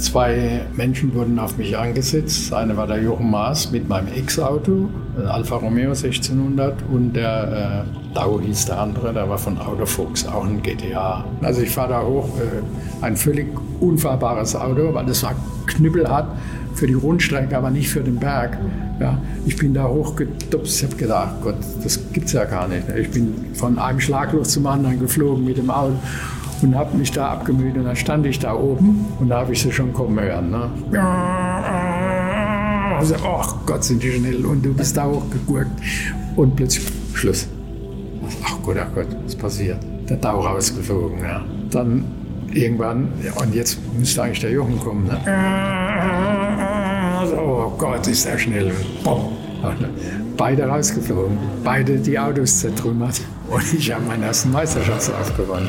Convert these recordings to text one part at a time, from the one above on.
zwei Menschen wurden auf mich angesetzt. Einer war der Jochen Maas mit meinem Ex-Auto, Alfa Romeo 1600 und der äh, Dau hieß der andere, der war von Autofuchs, auch ein GTA. Also ich fahre da hoch, äh, ein völlig unfahrbares Auto, weil das war knüppelhart für die Rundstrecke, aber nicht für den Berg. Ja, ich bin da hochgedupst, ich habe gedacht, Gott, das gibt's ja gar nicht. Ich bin von einem Schlagloch zum anderen geflogen mit dem Auto und habe mich da abgemüht und dann stand ich da oben und da habe ich sie schon kommen hören. Ne? Also, oh Gott, sind die schnell und du bist da hochgegurkt und plötzlich Schluss. Ach Gott, ach Gott, was passiert? Der Dau rausgeflogen. Ja. Dann irgendwann, ja, und jetzt müsste eigentlich der Jochen kommen. Ne? Oh Gott, ist der schnell. Boom. Beide rausgeflogen, beide die Autos zertrümmert und ich habe meinen ersten Meisterschaftslauf gewonnen.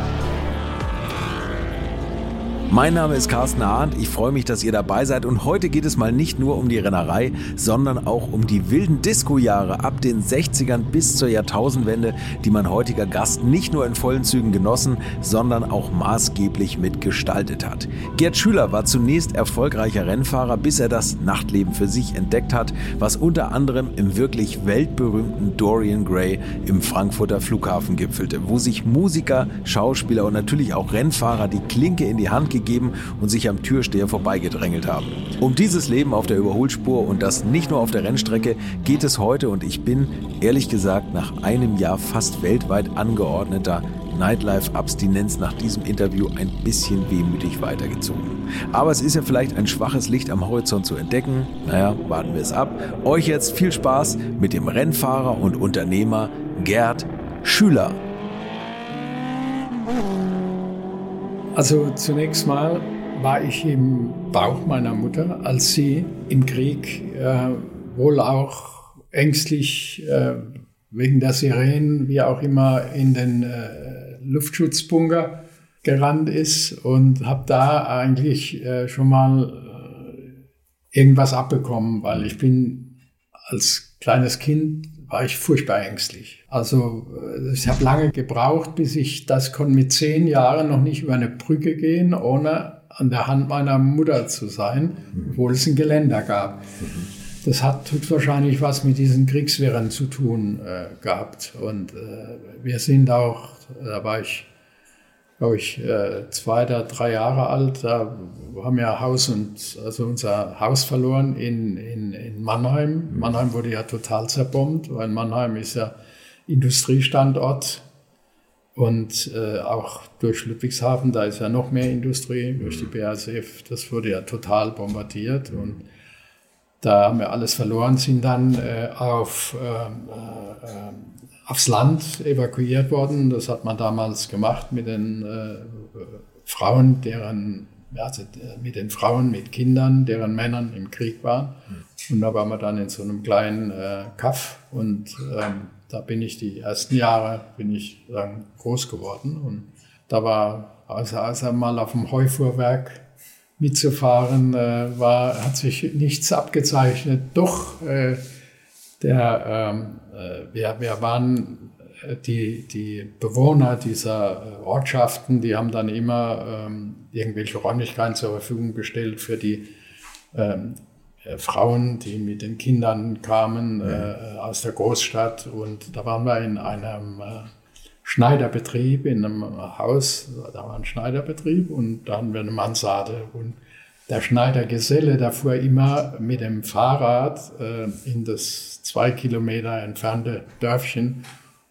Mein Name ist Carsten Arndt. Ich freue mich, dass ihr dabei seid. Und heute geht es mal nicht nur um die Rennerei, sondern auch um die wilden Disco-Jahre ab den 60ern bis zur Jahrtausendwende, die mein heutiger Gast nicht nur in vollen Zügen genossen, sondern auch maßgeblich mitgestaltet hat. Gerd Schüler war zunächst erfolgreicher Rennfahrer, bis er das Nachtleben für sich entdeckt hat, was unter anderem im wirklich weltberühmten Dorian Gray im Frankfurter Flughafen gipfelte, wo sich Musiker, Schauspieler und natürlich auch Rennfahrer die Klinke in die Hand gegeben gegeben und sich am Türsteher vorbeigedrängelt haben. Um dieses Leben auf der Überholspur und das nicht nur auf der Rennstrecke geht es heute und ich bin, ehrlich gesagt, nach einem Jahr fast weltweit angeordneter Nightlife-Abstinenz nach diesem Interview ein bisschen wehmütig weitergezogen. Aber es ist ja vielleicht ein schwaches Licht am Horizont zu entdecken. Naja, warten wir es ab. Euch jetzt viel Spaß mit dem Rennfahrer und Unternehmer Gerd Schüler. Also zunächst mal war ich im Bauch meiner Mutter, als sie im Krieg äh, wohl auch ängstlich äh, wegen der Sirenen, wie auch immer, in den äh, Luftschutzbunker gerannt ist und habe da eigentlich äh, schon mal äh, irgendwas abbekommen, weil ich bin als kleines Kind war ich furchtbar ängstlich. Also äh, ich habe lange gebraucht, bis ich das konnte mit zehn Jahren noch nicht über eine Brücke gehen, ohne an der Hand meiner Mutter zu sein, obwohl es ein Geländer gab. Das hat wahrscheinlich was mit diesen Kriegswehren zu tun äh, gehabt. Und äh, wir sind auch, da war ich glaube ich, äh, zwei oder drei Jahre alt. Da haben wir Haus und also unser Haus verloren in, in, in Mannheim. Mhm. Mannheim wurde ja total zerbombt, weil Mannheim ist ja Industriestandort. Und äh, auch durch Ludwigshafen, da ist ja noch mehr Industrie, durch die mhm. BASF, das wurde ja total bombardiert. Und da haben wir alles verloren, sind dann äh, auf ähm, äh, äh, aufs Land evakuiert worden. Das hat man damals gemacht mit den äh, Frauen, deren, also mit den Frauen, mit Kindern, deren Männern im Krieg waren. Und da waren wir dann in so einem kleinen äh, Kaff und ähm, da bin ich die ersten Jahre bin ich sagen, groß geworden. Und da war, also, also mal auf dem Heufuhrwerk mitzufahren, äh, war, hat sich nichts abgezeichnet. Doch äh, der, ähm, äh, wir, wir waren äh, die, die Bewohner dieser äh, Ortschaften, die haben dann immer ähm, irgendwelche Räumlichkeiten zur Verfügung gestellt für die ähm, äh, Frauen, die mit den Kindern kamen äh, aus der Großstadt. Und da waren wir in einem äh, Schneiderbetrieb, in einem Haus, da war ein Schneiderbetrieb und da hatten wir eine Mansarde. Und der Schneidergeselle, der fuhr immer mit dem Fahrrad äh, in das zwei Kilometer entfernte Dörfchen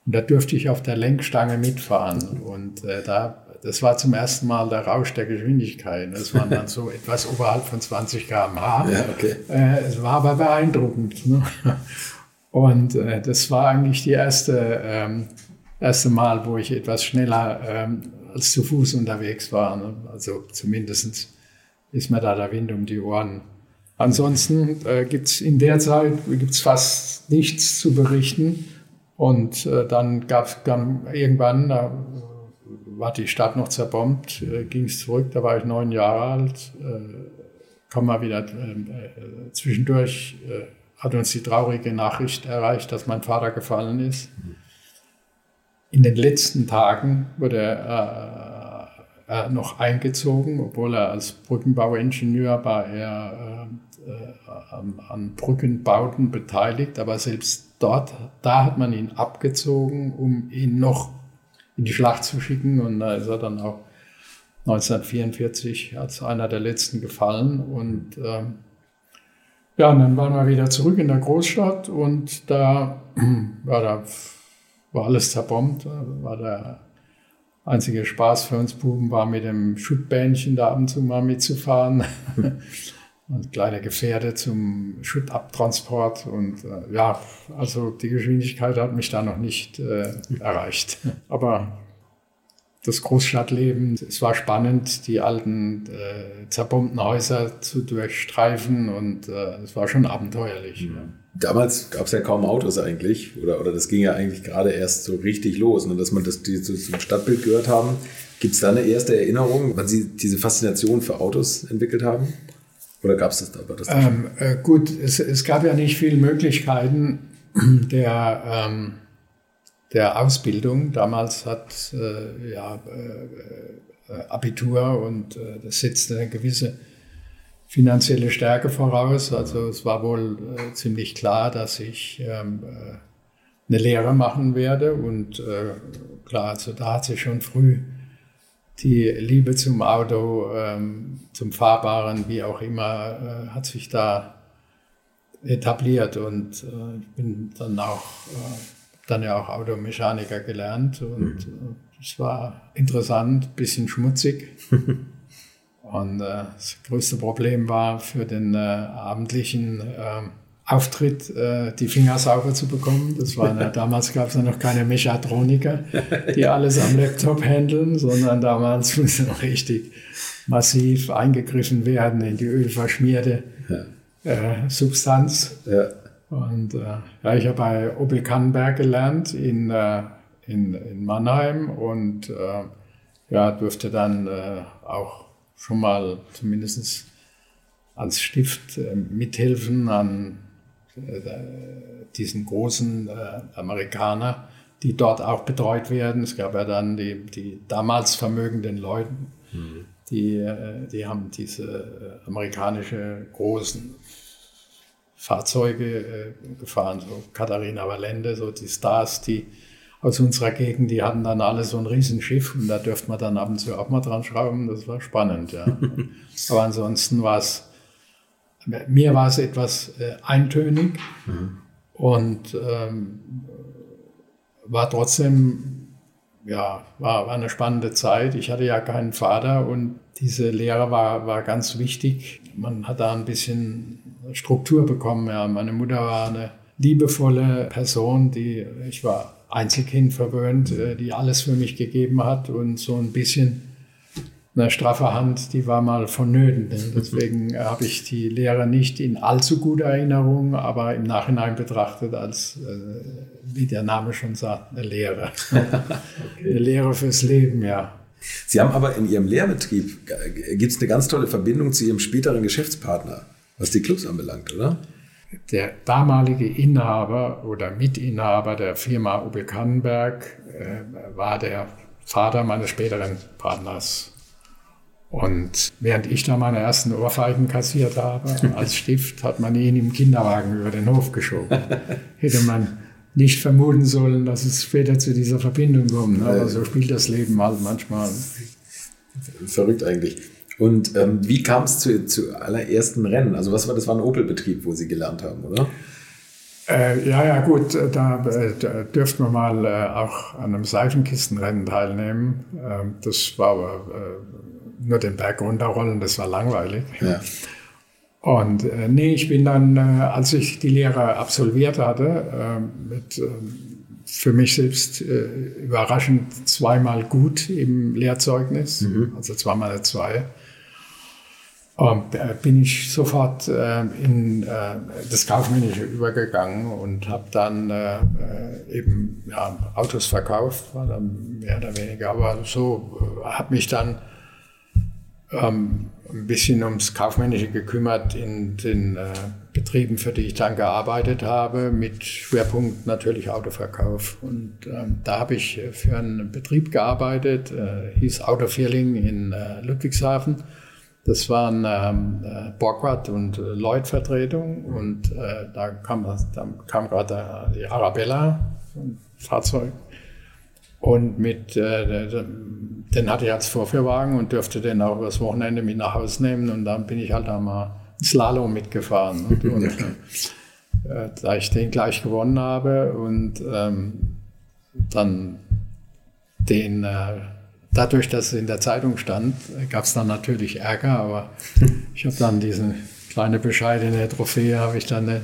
und da durfte ich auf der Lenkstange mitfahren. Und äh, da, das war zum ersten Mal der Rausch der Geschwindigkeit. Das waren dann so etwas oberhalb von 20 km/h. Ja, okay. äh, es war aber beeindruckend. Ne? Und äh, das war eigentlich die erste, ähm, erste Mal, wo ich etwas schneller ähm, als zu Fuß unterwegs war. Ne? Also zumindestens ist mir da der Wind um die Ohren. Ansonsten äh, gibt es in der Zeit gibt's fast nichts zu berichten. Und äh, dann gab es irgendwann, da war die Stadt noch zerbombt, äh, ging es zurück, da war ich neun Jahre alt, äh, kam mal wieder äh, äh, zwischendurch, äh, hat uns die traurige Nachricht erreicht, dass mein Vater gefallen ist. in den letzten Tagen wurde er äh, noch eingezogen, obwohl er als Brückenbauingenieur war er an, an Brückenbauten beteiligt, aber selbst dort, da hat man ihn abgezogen, um ihn noch in die Schlacht zu schicken und da ist er dann auch 1944 als einer der letzten gefallen und ähm, ja, und dann waren wir wieder zurück in der Großstadt und da war, da, war alles zerbombt. War der einzige Spaß für uns Buben war mit dem Schuttbähnchen da ab und zu mal mitzufahren. und kleine Gefährde zum Schuttabtransport. Und äh, ja, also die Geschwindigkeit hat mich da noch nicht äh, erreicht. Aber das Großstadtleben. Es war spannend, die alten äh, zerbombten Häuser zu durchstreifen und äh, es war schon abenteuerlich. Mhm. Damals gab es ja kaum Autos eigentlich oder, oder das ging ja eigentlich gerade erst so richtig los. Ne, dass man das die, so zum Stadtbild gehört haben, gibt es da eine erste Erinnerung, wann Sie diese Faszination für Autos entwickelt haben? Oder gab es das da? Das ähm, äh, gut, es, es gab ja nicht viele Möglichkeiten der ähm, der Ausbildung. Damals hat äh, ja, äh, äh, Abitur und äh, das setzt eine gewisse finanzielle Stärke voraus. Also es war wohl äh, ziemlich klar, dass ich ähm, äh, eine Lehre machen werde. Und klar, also da hat sich schon früh die Liebe zum Auto, ähm, zum Fahrbaren, wie auch immer, hat sich da etabliert. Und ich bin dann auch dann ja auch Automechaniker gelernt und mhm. es war interessant, bisschen schmutzig. und äh, das größte Problem war für den äh, abendlichen äh, Auftritt, äh, die Finger sauber zu bekommen. Das war eine, damals gab es ja noch keine Mechatroniker, die alles am Laptop handeln, sondern damals musste noch richtig massiv eingegriffen werden in die ölverschmierte ja. äh, Substanz. Ja. Und äh, ja, ich habe bei Opel Kannenberg gelernt in, äh, in, in Mannheim und äh, ja, durfte dann äh, auch schon mal zumindest als Stift mithelfen an diesen großen Amerikaner, die dort auch betreut werden. Es gab ja dann die, die damals vermögenden Leute, mhm. die, die haben diese amerikanische großen Fahrzeuge äh, gefahren, so Katharina Valente, so die Stars, die aus unserer Gegend, die hatten dann alle so ein Riesenschiff und da dürfte man dann ab und zu auch mal dran schrauben. Das war spannend, ja. Aber ansonsten war es, mir war es etwas äh, eintönig mhm. und ähm, war trotzdem, ja, war, war eine spannende Zeit. Ich hatte ja keinen Vater und diese Lehre war, war ganz wichtig. Man hat da ein bisschen Struktur bekommen. Ja, meine Mutter war eine liebevolle Person, die ich war Einzelkind verwöhnt, äh, die alles für mich gegeben hat und so ein bisschen eine straffe Hand, die war mal vonnöten. Deswegen habe ich die Lehre nicht in allzu guter Erinnerung, aber im Nachhinein betrachtet als, äh, wie der Name schon sagt, eine Lehre. okay. Eine Lehre fürs Leben, ja. Sie haben aber in Ihrem Lehrbetrieb, äh, gibt es eine ganz tolle Verbindung zu Ihrem späteren Geschäftspartner was die Clubs anbelangt, oder? Der damalige Inhaber oder Mitinhaber der Firma Opel Kannenberg äh, war der Vater meines späteren Partners. Und während ich da meine ersten Ohrfeigen kassiert habe, als Stift, hat man ihn im Kinderwagen über den Hof geschoben. Hätte man nicht vermuten sollen, dass es später zu dieser Verbindung kommt. Aber so spielt das Leben halt manchmal. Verrückt eigentlich. Und ähm, wie kam es zu, zu allerersten Rennen? Also was war das war ein Opel-Betrieb, wo Sie gelernt haben, oder? Äh, ja, ja, gut, da, äh, da dürften wir mal äh, auch an einem Seifenkistenrennen teilnehmen. Ähm, das war aber äh, nur den Berg runterrollen, das war langweilig. Ja. Und äh, nee, ich bin dann, als ich die Lehre absolviert hatte, mit ähm, für mich selbst überraschend zweimal gut im Lehrzeugnis, mhm. also zweimal eine zwei. Und äh, bin ich sofort äh, in äh, das Kaufmännische übergegangen und habe dann äh, äh, eben ja, Autos verkauft, war dann mehr oder weniger, aber so äh, habe mich dann ähm, ein bisschen ums Kaufmännische gekümmert in den äh, Betrieben, für die ich dann gearbeitet habe, mit Schwerpunkt natürlich Autoverkauf. Und ähm, da habe ich für einen Betrieb gearbeitet, äh, hieß Autofeeling in äh, Ludwigshafen. Das waren ähm, äh, Borgward und äh, Lloyd-Vertretung und äh, da kam, da kam gerade die Arabella, Fahrzeug. Und mit, äh, den hatte ich als Vorführwagen und dürfte den auch übers Wochenende mit nach Hause nehmen. Und dann bin ich halt einmal Slalom mitgefahren. Und, und äh, da ich den gleich gewonnen habe und ähm, dann den, äh, dadurch, dass es in der Zeitung stand, gab es dann natürlich Ärger, aber ich habe dann diese kleine bescheidene Trophäe, habe ich dann äh,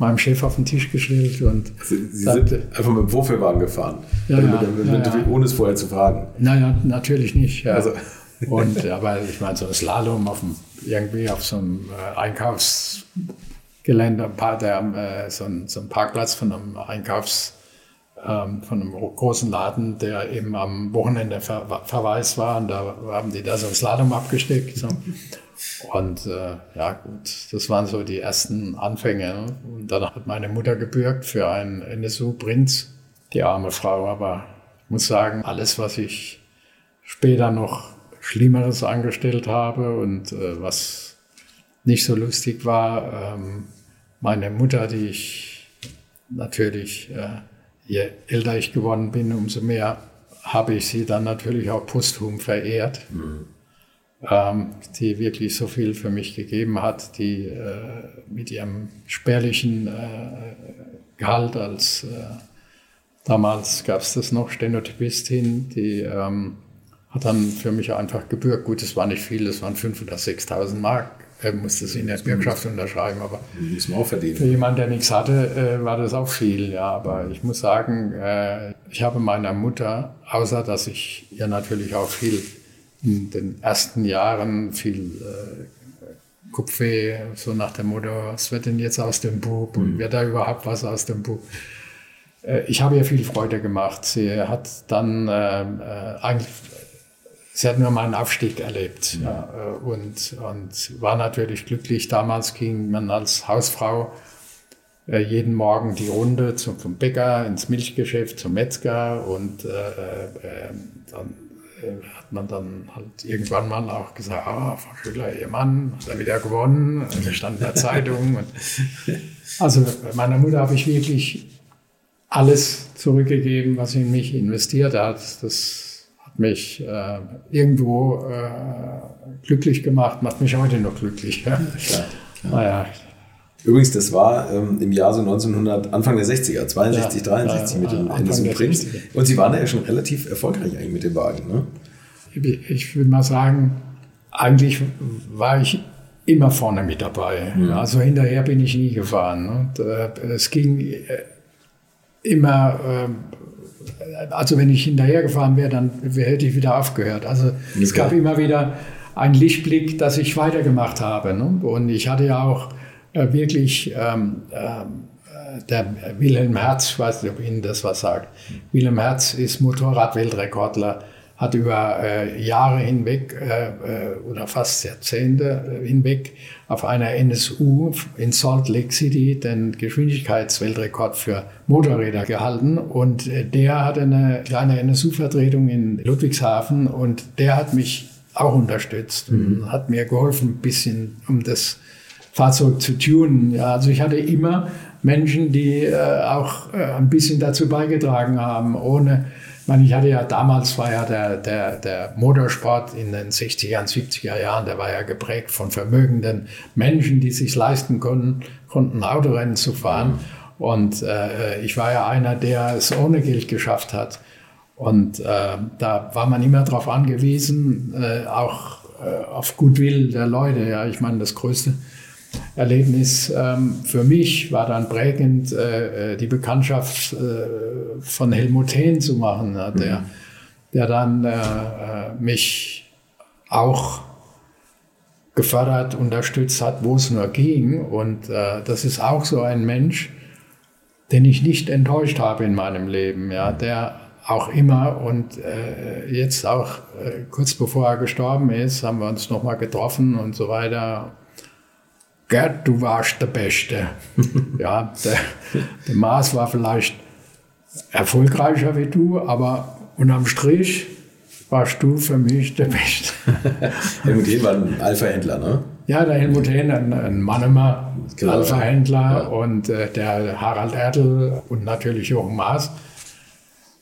meinem Chef auf den Tisch gestellt und Sie, Sie sind einfach mit dem Vorführwagen gefahren, Ja, also ja, mit, mit, ja, ohne es vorher zu fragen. Naja, natürlich nicht. Also- Und, aber ich meine, so ein Slalom auf dem, irgendwie auf so einem äh, Einkaufsgelände, ein paar, der, äh, so, ein, so ein Parkplatz von einem Einkaufs, ähm, von einem großen Laden, der eben am Wochenende ver verwaist war. Und da haben die da so ein Slalom abgesteckt. So. Und äh, ja, gut, das waren so die ersten Anfänge. Und danach hat meine Mutter gebürgt für einen NSU Prinz, die arme Frau. Aber ich muss sagen, alles, was ich später noch Schlimmeres angestellt habe und äh, was nicht so lustig war, ähm, meine Mutter, die ich natürlich, äh, je älter ich geworden bin, umso mehr habe ich sie dann natürlich auch posthum verehrt ähm, die wirklich so viel für mich gegeben hat, die äh, mit ihrem spärlichen äh, Gehalt als äh, damals gab es das noch Stenotypistin, die ähm, hat dann für mich einfach gebürgt. Gut, es war nicht viel, es waren 5.000 oder 6.000 Mark. Er musste es in der Bürgschaft unterschreiben, aber Muss man auch für verdienen. jemanden, der nichts hatte, äh, war das auch viel. Ja, aber ich muss sagen, äh, ich habe meiner Mutter, außer dass ich ihr natürlich auch viel in den ersten Jahren viel äh, Kupfweh, so nach dem Motto, was wird denn jetzt aus dem Bub und wird da überhaupt was aus dem Bub? Ich habe ihr viel Freude gemacht. Sie hat dann äh, eigentlich sie hat nur meinen Aufstieg erlebt ja, äh, und, und war natürlich glücklich. Damals ging man als Hausfrau äh, jeden Morgen die Runde zum, vom Bäcker ins Milchgeschäft, zum Metzger und äh, äh, dann äh, hat man dann halt irgendwann mal auch gesagt, ah, Frau Schüller, Ihr Mann hat er wieder gewonnen, das stand in der Zeitung. Also meiner Mutter habe ich wirklich alles zurückgegeben, was sie in mich investiert hat. Das hat mich äh, irgendwo äh, glücklich gemacht, macht mich heute noch glücklich. Ja. Klar. Naja, Übrigens, das war ähm, im Jahr so 1900, Anfang der 60er, 62, Ja, 63 ja, mit dem der Prinz. 60er. Und Sie waren ja schon relativ erfolgreich eigentlich mit dem Wagen, ne? ich, ich würde mal sagen, eigentlich war ich immer vorne mit dabei. Also hinterher bin ich nie gefahren. Und, äh, es ging äh, immer, äh, also wenn ich hinterher gefahren wäre, dann hätte ich wieder aufgehört. Also es Okay. gab immer wieder einen Lichtblick, dass ich weitergemacht habe. Ne? Und ich hatte ja auch äh, wirklich ähm, ähm, äh, der Wilhelm Herz, ich weiß nicht, ob Ihnen das was sagt. Wilhelm Herz ist Motorradweltrekordler, hat über äh, Jahre hinweg äh, äh, oder fast Jahrzehnte hinweg auf einer NSU in Salt Lake City den Geschwindigkeitsweltrekord für Motorräder gehalten. Und äh, der hatte eine kleine NSU-Vertretung in Ludwigshafen und der hat mich auch unterstützt und hat mir geholfen, ein bisschen um das Fahrzeug zu tunen. Ja, also ich hatte immer Menschen, die äh, auch äh, ein bisschen dazu beigetragen haben, ohne, meine, ich hatte ja damals war ja der, der, der Motorsport in den 60er und 70er Jahren, der war ja geprägt von vermögenden Menschen, die sich leisten konnten, konnten Autorennen zu fahren. Und äh, ich war ja einer, der es ohne Geld geschafft hat. Und äh, da war man immer darauf angewiesen, äh, auch äh, auf Gutwill der Leute. Ja, ich meine, das größte Erlebnis ähm, für mich war dann prägend, äh, äh, die Bekanntschaft äh, von Helmut Hehn zu machen, der, der dann äh, mich auch gefördert, unterstützt hat, wo es nur ging. Und das ist auch so ein Mensch, den ich nicht enttäuscht habe in meinem Leben. Ja, der auch immer und äh, jetzt auch äh, kurz bevor er gestorben ist, haben wir uns nochmal getroffen und so weiter. Gerd, du warst der Beste. ja, der, der Mars war vielleicht erfolgreicher wie du, aber unterm Strich warst du für mich der Beste. Helmut Hehn war ein Alpha-Händler, ne? Ja, der Helmut Hehn, ein, ein Mannemer, Genau. Alpha-Händler Ja. und äh, der Harald Ertl und natürlich Jochen Maas.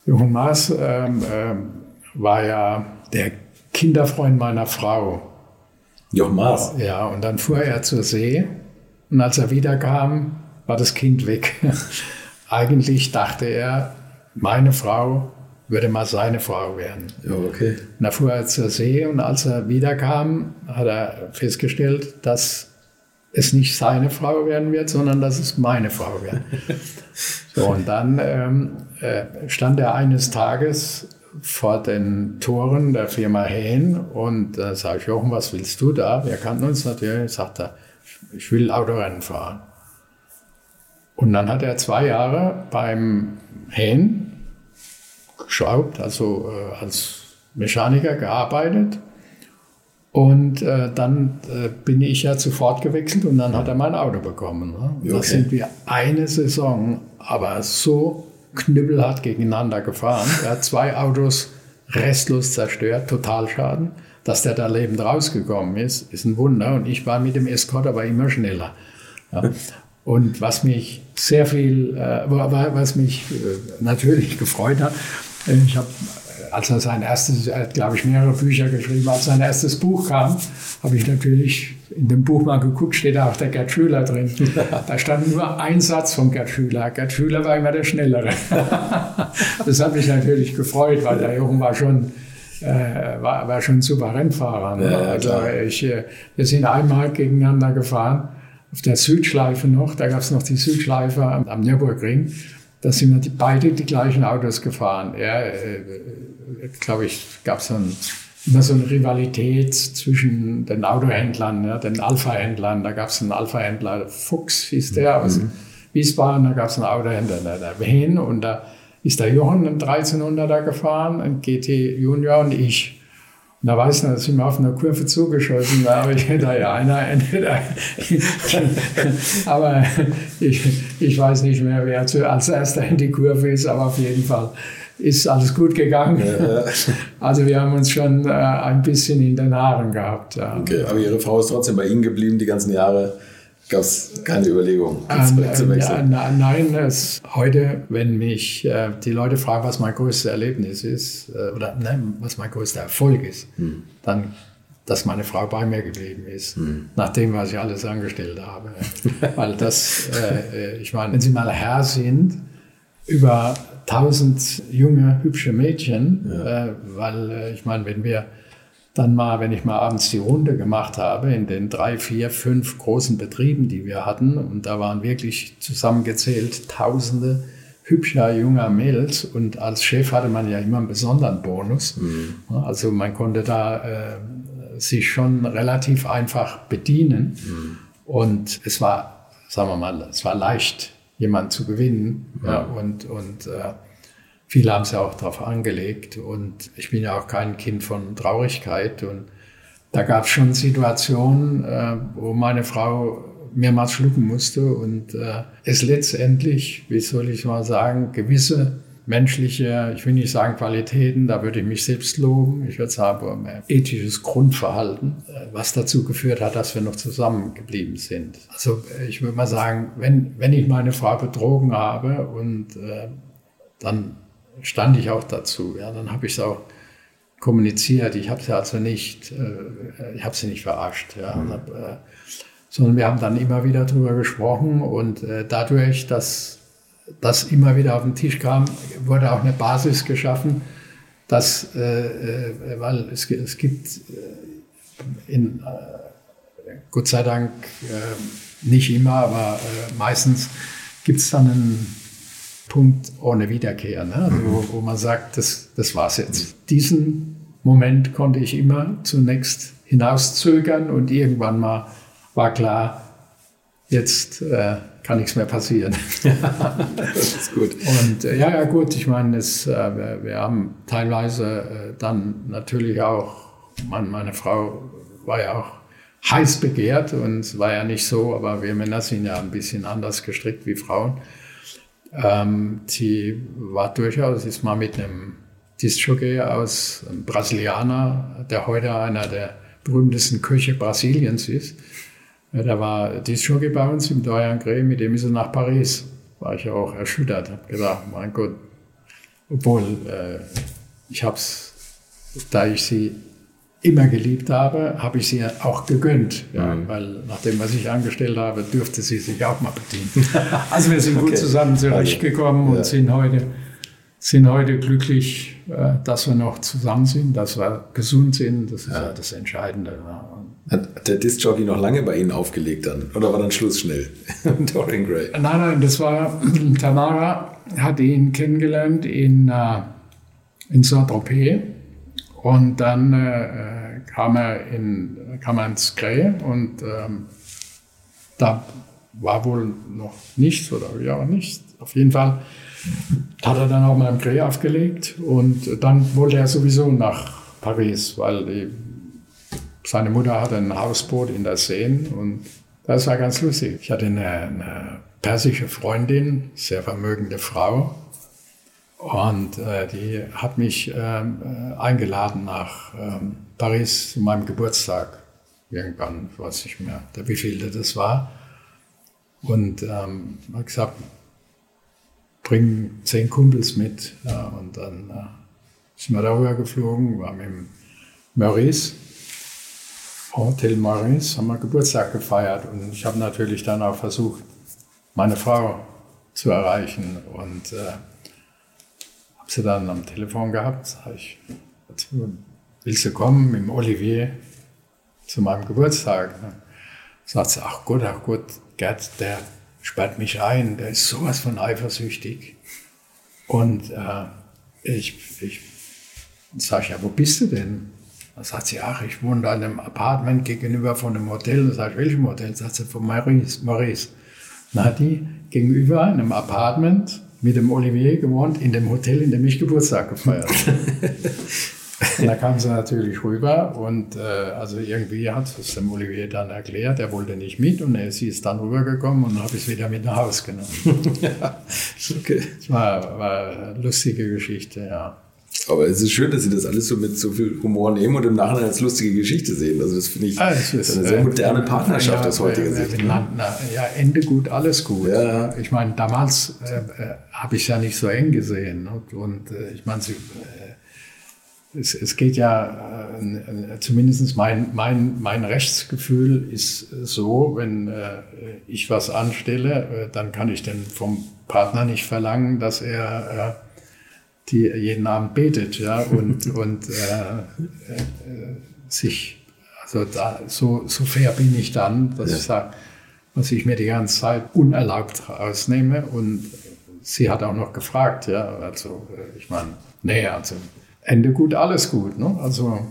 Jochen Maas ähm, ähm, war ja der Kinderfreund meiner Frau. Jochen Maas. Ja, und dann fuhr er zur See und als er wiederkam, war das Kind weg. Eigentlich dachte er, meine Frau würde mal seine Frau werden. Ja, okay. Und da fuhr er zur See und als er wiederkam, hat er festgestellt, dass es nicht seine Frau werden wird, sondern dass es meine Frau wird. so, und dann ähm, äh, stand er eines Tages vor den Toren der Firma Hehn und da äh, sage ich, Jochen, was willst du da? Wir kannten uns natürlich, sagt er, ich will Autorennen fahren. Und dann hat er zwei Jahre beim Hehn geschraubt, also äh, als Mechaniker gearbeitet. Und äh, dann äh, bin ich ja sofort gewechselt und dann hat er mein Auto bekommen. Ne? Okay. sind wir eine Saison, aber so knüppelhart gegeneinander gefahren. Er hat zwei Autos restlos zerstört, Totalschaden. Dass der da lebend rausgekommen ist, ist ein Wunder. Und ich war mit dem Escort aber immer schneller. Ja. Und was mich sehr viel, äh, wa- was mich äh, natürlich gefreut hat, äh, ich habe, als er sein erstes, er hat glaube ich mehrere Bücher geschrieben, als sein erstes Buch kam, habe ich natürlich in dem Buch mal geguckt, steht da auch der Gerd Schüler drin. Da stand nur ein Satz von Gerd Schüler. Gerd Schüler war immer der Schnellere. das hat mich natürlich gefreut, weil der Jochen war schon, äh, war, war schon ein super Rennfahrer. Ne? Ja, also ich, äh, wir sind einmal gegeneinander gefahren, auf der Südschleife noch, da gab es noch die Südschleife am, am Nürburgring. Da sind wir die, beide die gleichen Autos gefahren. Er, äh, glaube ich, gab es dann immer so eine Rivalität zwischen den Autohändlern, ja, den Alpha-Händlern. Da gab es einen Alpha-Händler, Fuchs hieß der aus Wiesbaden, da gab es einen Autohändler, der, der Wehen und da ist der Jochen einen 1300er gefahren, ein GT Junior und ich. Da weiß ich noch, da sind wir auf einer Kurve zugeschossen, da habe ich da ja einer entweder. aber ich, ich weiß nicht mehr, wer zu, als erster in die Kurve ist, aber auf jeden Fall ist alles gut gegangen. Also wir haben uns schon äh, ein bisschen in den Haaren gehabt. Ja. Okay, aber Ihre Frau ist trotzdem bei Ihnen geblieben die ganzen Jahre. Gab es keine Überlegung, ins Ähm, zu ähm, ja, wechseln? na- nein, es, heute, wenn mich äh, die Leute fragen, was mein größtes Erlebnis ist, äh, oder nein, was mein größter Erfolg ist, Hm. dann, dass meine Frau bei mir geblieben ist, nach dem, was ich alles angestellt habe. Weil das, äh, äh, ich meine, wenn Sie mal Herr sind, über 1000 junge, hübsche Mädchen, äh, weil äh, ich meine, wenn wir dann mal, wenn ich mal abends die Runde gemacht habe in den drei, vier, fünf großen Betrieben, die wir hatten, und da waren wirklich zusammengezählt Tausende hübscher junger Mädels und als Chef hatte man ja immer einen besonderen Bonus. Ja, Also man konnte da äh, sich schon relativ einfach bedienen. Und es war, sagen wir mal, es war leicht, jemanden zu gewinnen. Ja, und, und äh, Viele haben es ja auch darauf angelegt und ich bin ja auch kein Kind von Traurigkeit und da gab es schon Situationen, äh, wo meine Frau mehrmals schlucken musste und äh, es letztendlich, wie soll ich mal sagen, gewisse menschliche, ich will nicht sagen Qualitäten, da würde ich mich selbst loben, ich würde sagen, ein ethisches Grundverhalten, äh, was dazu geführt hat, dass wir noch zusammengeblieben sind. Also äh, ich würde mal sagen, wenn, wenn ich meine Frau betrogen habe und äh, dann stand ich auch dazu. Ja, dann habe ich es auch kommuniziert. Ich habe sie also nicht, äh, ich habe sie nicht verarscht. Ja, und hab, äh, sondern wir haben dann immer wieder darüber gesprochen und äh, dadurch, dass das immer wieder auf den Tisch kam, wurde auch eine Basis geschaffen, dass, äh, äh, weil es, es gibt äh, in, Gott sei Dank nicht immer, aber meistens gibt es dann einen Punkt ohne Wiederkehr, ne? also, wo, wo man sagt, das, das war's jetzt. Diesen Moment konnte ich immer zunächst hinauszögern und irgendwann mal war klar, jetzt äh, kann nichts mehr passieren. das ist gut. Und äh, ja, ja, gut, ich meine, es, äh, wir, wir haben teilweise äh, dann natürlich auch, mein, meine Frau war ja auch heiß begehrt und es war ja nicht so, aber wir Männer sind ja ein bisschen anders gestrickt wie Frauen. Ähm, sie war durchaus, ist mal mit einem Disc-Jockey aus einem Brasilianer, der heute einer der berühmtesten Köche Brasiliens ist. Ja, da war Disc-Jockey bei uns im Dorian Gray, mit dem ist er nach Paris. War ich auch erschüttert, habe gedacht, mein Gott, obwohl äh, ich habe es, da ich sie immer geliebt habe, habe ich sie auch gegönnt. Ja. Weil nach dem, was ich angestellt habe, dürfte sie sich auch mal bedienen. also wir sind gut okay. zusammen zurechtgekommen okay. und sind heute, sind heute glücklich, äh, dass wir noch zusammen sind, dass wir gesund sind. Das ist ja, ja das Entscheidende. Hat der Disc-Jockey noch lange bei Ihnen aufgelegt dann? Oder war dann Schluss schnell? Dorian Gray. Nein, nein, das war, Tamara hat ihn kennengelernt in, äh, in Saint-Tropez und dann äh, kam, er in, kam ins Grey und ähm, da war wohl noch nichts oder ja nichts. Auf jeden Fall hat er dann auch mal im Grey aufgelegt und dann wollte er sowieso nach Paris, weil die, seine Mutter hatte ein Hausboot in der Seine und das war ganz lustig. Ich hatte eine, eine persische Freundin, sehr vermögende Frau, und äh, die hat mich ähm, äh, eingeladen nach ähm, Paris zu meinem Geburtstag. Irgendwann, ich weiß nicht mehr, der wievielte das war. Und ähm, hat gesagt, bring zehn Kumpels mit. Ja, und dann äh, sind wir darüber geflogen, waren im Maurice, Hotel Maurice, haben wir Geburtstag gefeiert. Und ich habe natürlich dann auch versucht, meine Frau zu erreichen. Und äh, habe sie dann am Telefon gehabt, sage ich, willst du kommen mit dem Olivier zu meinem Geburtstag? Sagt sie, ach Gott, ach Gott, Gerd, der sperrt mich ein, der ist sowas von eifersüchtig. Und äh, ich, ich sage, ja, wo bist du denn? Dann sagt sie, ach, ich wohne da in einem Apartment gegenüber von einem Hotel. Dann sage ich, welchem Hotel? Sagt sie, von Maurice. Maurice. Hat die gegenüber in einem Apartment mit dem Olivier gewohnt in dem Hotel, in dem ich Geburtstag gefeiert habe. und da kam sie natürlich rüber und äh, also irgendwie hat es dem Olivier dann erklärt, er wollte nicht mit und er, sie ist dann rübergekommen und habe es wieder mit nach Hause genommen. ja, okay. Das war, war eine lustige Geschichte, ja. Aber es ist schön, dass Sie das alles so mit so viel Humor nehmen und im Nachhinein als lustige Geschichte sehen. Also das finde ich ah, das ist, eine sehr moderne Partnerschaft ja, aus heutiger Sicht. Na, na, ja, Ende gut, alles gut. Ja. Ich meine, damals äh, äh habe ich ja nicht so eng gesehen. Und, und äh, ich meine, äh, es, es, geht ja, äh, zumindest mein, mein, mein Rechtsgefühl ist so, wenn äh, ich was anstelle, dann kann ich denn vom Partner nicht verlangen, dass er die jeden Abend betet ja, und, und äh, äh, sich, also da, so, so fair bin ich dann, dass ja. ich sage, was ich mir die ganze Zeit unerlaubt rausnehme. Und sie hat auch noch gefragt, ja, also äh, ich meine, nee, also Ende gut, alles gut. Ne? Also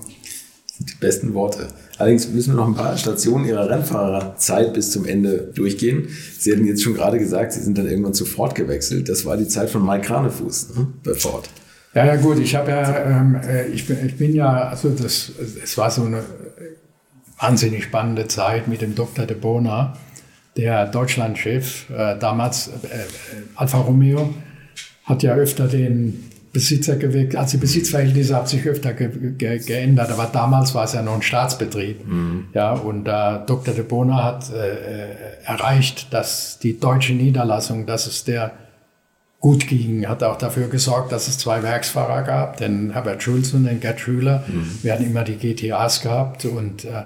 die besten Worte. Allerdings müssen wir noch ein paar Stationen Ihrer Rennfahrerzeit bis zum Ende durchgehen. Sie hatten jetzt schon gerade gesagt, Sie sind dann irgendwann zu Ford gewechselt. Das war die Zeit von Mike Kranefuß ne, bei Ford. Ja, ja, gut. Ich habe ja, ähm, äh, ich, bin, ich bin ja, also das, es war so eine wahnsinnig spannende Zeit mit dem Dr. de Bona, der Deutschlandchef, äh, damals äh, äh Alfa Romeo, hat ja öfter den Besitzer gewechselt, also die Besitzverhältnisse haben sich öfter ge ge geändert, aber damals war es ja noch ein Staatsbetrieb. Mhm. Ja, und äh, Dr. de Bona hat äh, äh, erreicht, dass die deutsche Niederlassung, dass es der gut ging, hat auch dafür gesorgt, dass es zwei Werksfahrer gab, den Herbert Schulz und den Gerd Schüler. Mhm. Wir hatten immer die GTAs gehabt und äh,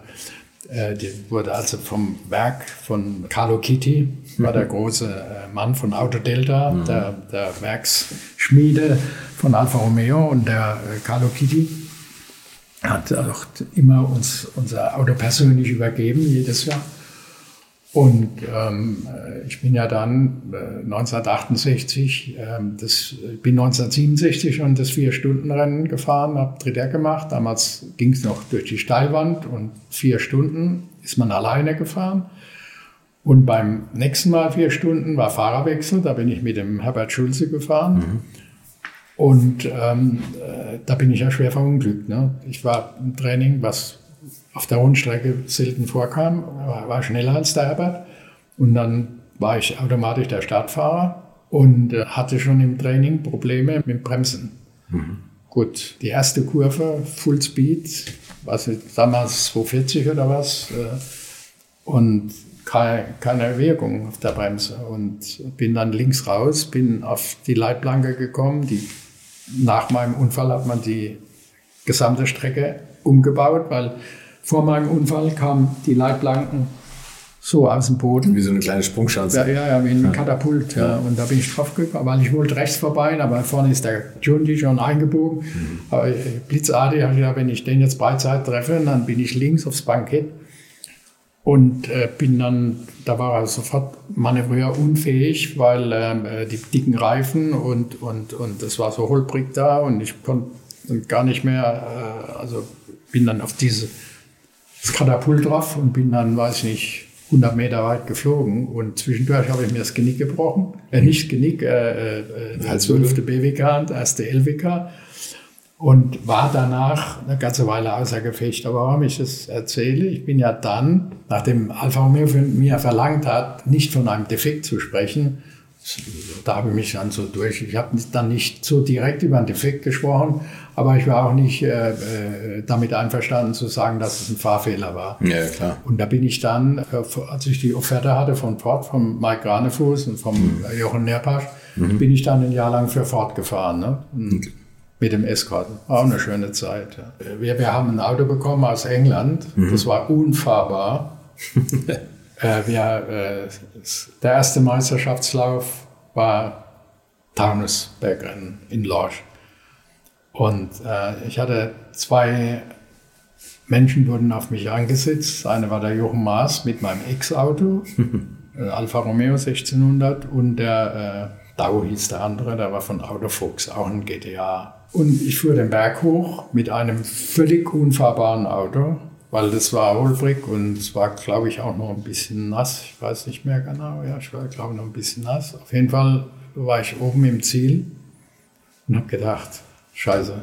äh, die wurde also vom Werk von Carlo Kitty, war der große äh, Mann von Autodelta, mhm. der, der Werksschmiede von Alfa Romeo und der äh, Carlo Kitty hat auch immer uns unser Auto persönlich übergeben, jedes Jahr. Und ähm, ich bin ja dann äh, 1968, äh, das, ich bin 1967 schon das Vier-Stunden-Rennen gefahren, habe Dritter gemacht. Damals ging es noch durch die Steilwand und vier Stunden ist man alleine gefahren. Und beim nächsten Mal vier Stunden war Fahrerwechsel. Da bin ich mit dem Herbert Schulze gefahren. Mhm. Und ähm, äh, da bin ich ja schwer verunglückt. Ne? Ich war im Training, was auf der Rundstrecke selten vorkam, war, war schneller als der Herbert. Und dann war ich automatisch der Startfahrer und äh, hatte schon im Training Probleme mit Bremsen. Mhm. Gut, die erste Kurve, Full Speed, was damals 240 oder was, äh, und keine, keine Wirkung auf der Bremse. Und bin dann links raus, bin auf die Leitplanke gekommen. Die, nach meinem Unfall hat man die gesamte Strecke umgebaut, weil vor meinem Unfall kamen die Leitplanken so aus dem Boden. Wie so eine kleine Sprungschanze. Ja, ja, ja wie ein ja. Katapult. Ja. Und da bin ich drauf gekommen, weil ich wollte rechts vorbei, aber vorne ist der Jundi schon eingebogen. Mhm. Aber blitzartig habe ich gedacht, wenn ich den jetzt Beizeit treffe, dann bin ich links aufs Bankett und äh, bin dann, da war er sofort manövrierunfähig, weil ähm, äh, die dicken Reifen und, und, und es war so holprig da und ich konnte gar nicht mehr, äh, also bin dann auf dieses Katapult drauf und bin dann, weiß ich nicht, 100 Meter weit geflogen und zwischendurch habe ich mir das Genick gebrochen. Äh, nicht Genick, äh, äh, der 12. BWK, der erste LWK und war danach eine ganze Weile außer Gefecht. Aber warum ich das erzähle, ich bin ja dann, nachdem Alfa Romeo von mir verlangt hat, nicht von einem Defekt zu sprechen, da habe ich mich dann so durch. Ich habe dann nicht so direkt über einen Defekt gesprochen, aber ich war auch nicht äh, äh, damit einverstanden zu sagen, dass es ein Fahrfehler war. Ja, klar. Und da bin ich dann, äh, als ich die Offerte hatte von Ford, von Mike Granefuß und vom mhm. Jochen Nerpasch, mhm. bin ich dann ein Jahr lang für Ford gefahren. Ne? Okay. Mit dem Escort. War auch eine schöne Zeit. Wir, wir haben ein Auto bekommen aus England, mhm. das war unfahrbar. äh, wir, äh, der erste Meisterschaftslauf war Taunusbergrennen in Lorsch. Und äh, ich hatte zwei Menschen wurden auf mich angesetzt. Eine war der Jochen Maas mit meinem Ex-Auto, äh, Alfa Romeo 1600 und der äh, Dau hieß der andere, der war von Autofuchs, auch ein GTA. Und ich fuhr den Berg hoch mit einem völlig unfahrbaren Auto, weil das war holprig und es war, glaube ich, auch noch ein bisschen nass. Ich weiß nicht mehr genau. Ja, ich war, glaube ich, noch ein bisschen nass. Auf jeden Fall war ich oben im Ziel und habe gedacht, Scheiße.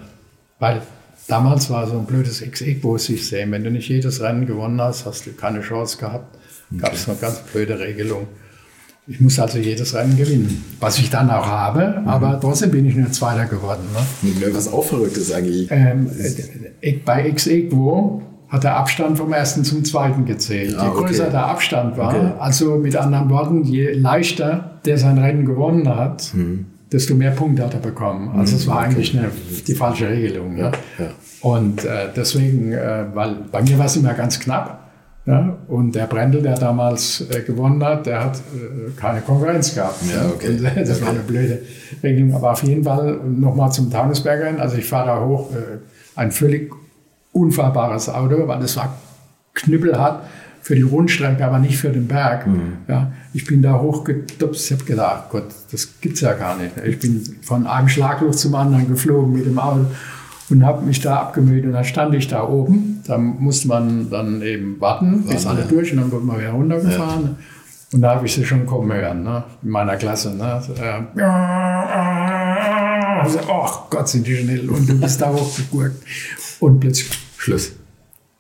Weil damals war so ein blödes Ex-Equo-System. Wenn du nicht jedes Rennen gewonnen hast, hast du keine Chance gehabt. Okay. Gab es eine ganz blöde Regelung. Ich muss also jedes Rennen gewinnen, was ich dann auch habe, mhm. aber trotzdem bin ich nur Zweiter geworden. Ne? Was auch verrückt ist eigentlich. Ähm, äh, bei Ex-Equo hat der Abstand vom ersten zum zweiten gezählt. Ah, je größer okay. der Abstand war, okay. also mit anderen Worten, je leichter der sein Rennen gewonnen hat, mhm desto mehr Punkte hat er bekommen. Also es war eigentlich eine, die falsche Regelung. Ja, ja. Und äh, deswegen, äh, weil bei mir war es immer ganz knapp. Ja, und der Brendel, der damals äh, gewonnen hat, der hat äh, keine Konkurrenz gehabt. Ja, okay. Und, das okay. war eine blöde Regelung. Aber auf jeden Fall nochmal zum Taunusberger Also ich fahre da hoch, äh, ein völlig unfahrbares Auto, weil das war knüppelhart für die Rundstrecke, aber nicht für den Berg. Mhm. Ja, ich bin da hochgetupst, ich habe gedacht, Gott, das gibt's ja gar nicht. Ich bin von einem Schlagloch zum anderen geflogen mit dem Auto und habe mich da abgemüht und dann stand ich da oben. Da musste man dann eben warten, bis alle ja. durch und dann wird man wieder runtergefahren. Ja. Und da habe ich sie schon kommen hören, ne? in meiner Klasse. Ne? Also, äh, also, oh Gott, sind die schnell. Und du bist da hochgegurkt. Und plötzlich Schluss.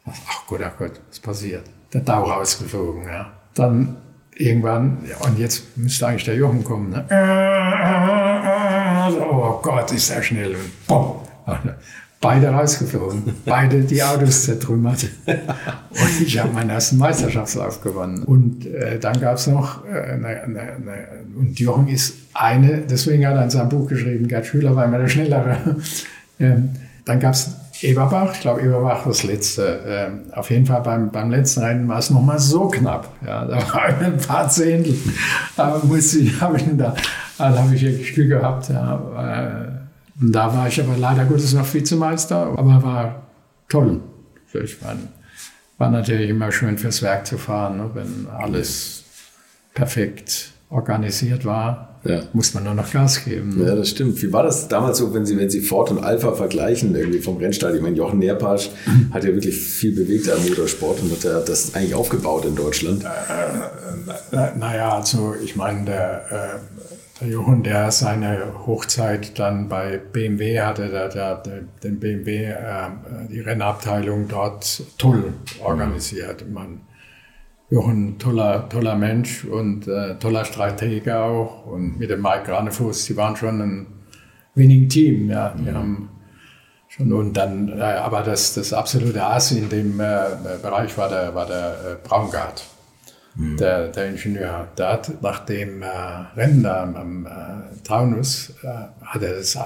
Ach Gott, ach Gott, was passiert? der Tau rausgeflogen. Ja. Dann irgendwann, ja, und jetzt müsste eigentlich der Jochen kommen. Ne? Oh Gott, ist er schnell. Und boom. Beide rausgeflogen, beide die Autos zertrümmert. Und ich habe meinen ersten Meisterschaftslauf gewonnen. Und äh, dann gab es noch, äh, eine, eine, eine, und Jochen ist eine, deswegen hat er in seinem Buch geschrieben, Gerd Schüler war immer der Schnellere. Ähm, dann gab es Eberbach, ich glaube, Eberbach das letzte. Ähm, auf jeden Fall beim, beim letzten Rennen war es nochmal so knapp. Ja, da waren ein paar Zehntel. Aber musste ich, habe ich da, da habe ich wirklich Glück gehabt. Ja. Und da war ich aber leider Gottes noch Vizemeister, aber war toll. Ich war, war natürlich immer schön fürs Werk zu fahren, ne, wenn alles perfekt organisiert war, ja. muss man nur noch Gas geben. Ja, das stimmt. Wie war das damals so, wenn Sie, wenn Sie Ford und Alpha vergleichen, irgendwie vom Rennstall? Ich meine, Jochen Nerpasch hat ja wirklich viel bewegt am Motorsport und hat das eigentlich aufgebaut in Deutschland. Äh, äh, naja, also ich meine, der, äh, der Jochen, der seine Hochzeit dann bei BMW hatte, der, der, den BMW, äh, die Rennabteilung dort toll organisiert. Mhm. Man, Jochen, toller, toller Mensch und äh, toller Stratege auch. Und mit dem Mike Granefuß, die waren schon ein winning Team. Ja. Die mhm. haben schon, und dann, äh, aber das, das absolute Ass in dem äh, Bereich war der, war der äh, Braungart. Der, der Ingenieur. Der hat nach dem äh, Rennen da am äh, Taunus, hat er das,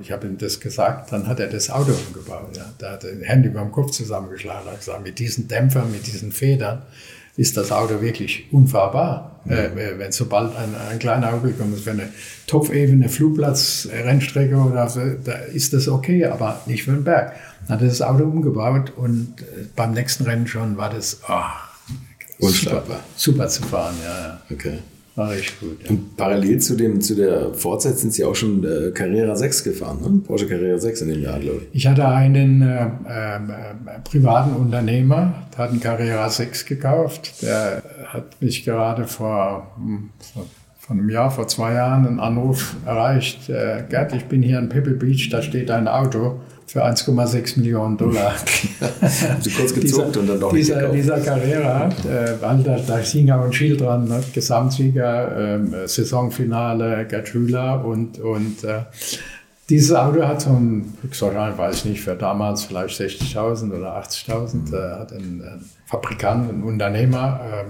ich habe ihm das gesagt, dann hat er das Auto umgebaut. Ja. Der hat die Hände über dem Kopf zusammengeschlagen. hat gesagt, mit diesen Dämpfern, mit diesen Federn ist das Auto wirklich unfahrbar. Mhm. Äh, wenn sobald ein, ein kleiner Auto kommt, für eine topfebene Flugplatz-Rennstrecke oder so, da ist das okay, aber nicht für den Berg. Dann hat er das Auto umgebaut und äh, beim nächsten Rennen schon war das oh, super, super zu fahren. Ja, ja. Okay. War echt gut. Ja. Und parallel zu, dem, zu der Vorzeit sind Sie auch schon äh, Carrera 6 gefahren, ne? Porsche Carrera 6 in dem Jahr, glaube ich. Ich hatte einen äh, äh, privaten Unternehmer, der hat einen Carrera 6 gekauft. Der hat mich gerade vor, hm, vor, vor einem Jahr, vor zwei Jahren, einen Anruf erreicht. Äh, Gerd, ich bin hier in Pebble Beach, da steht ein Auto für 1,6 Millionen Dollar. Haben Sie kurz gezuckt und dann doch dieser, nicht Dieser Carrera, äh, da, da hing auch ein Schild dran, ne? Gesamtsieger, äh, Saisonfinale, Schüler und, und äh, dieses Auto hat so ein, ich weiß ich nicht, für damals vielleicht 60.000 oder 80.000, mhm. äh, hat ein, ein, Fabrikant, ein Unternehmer äh,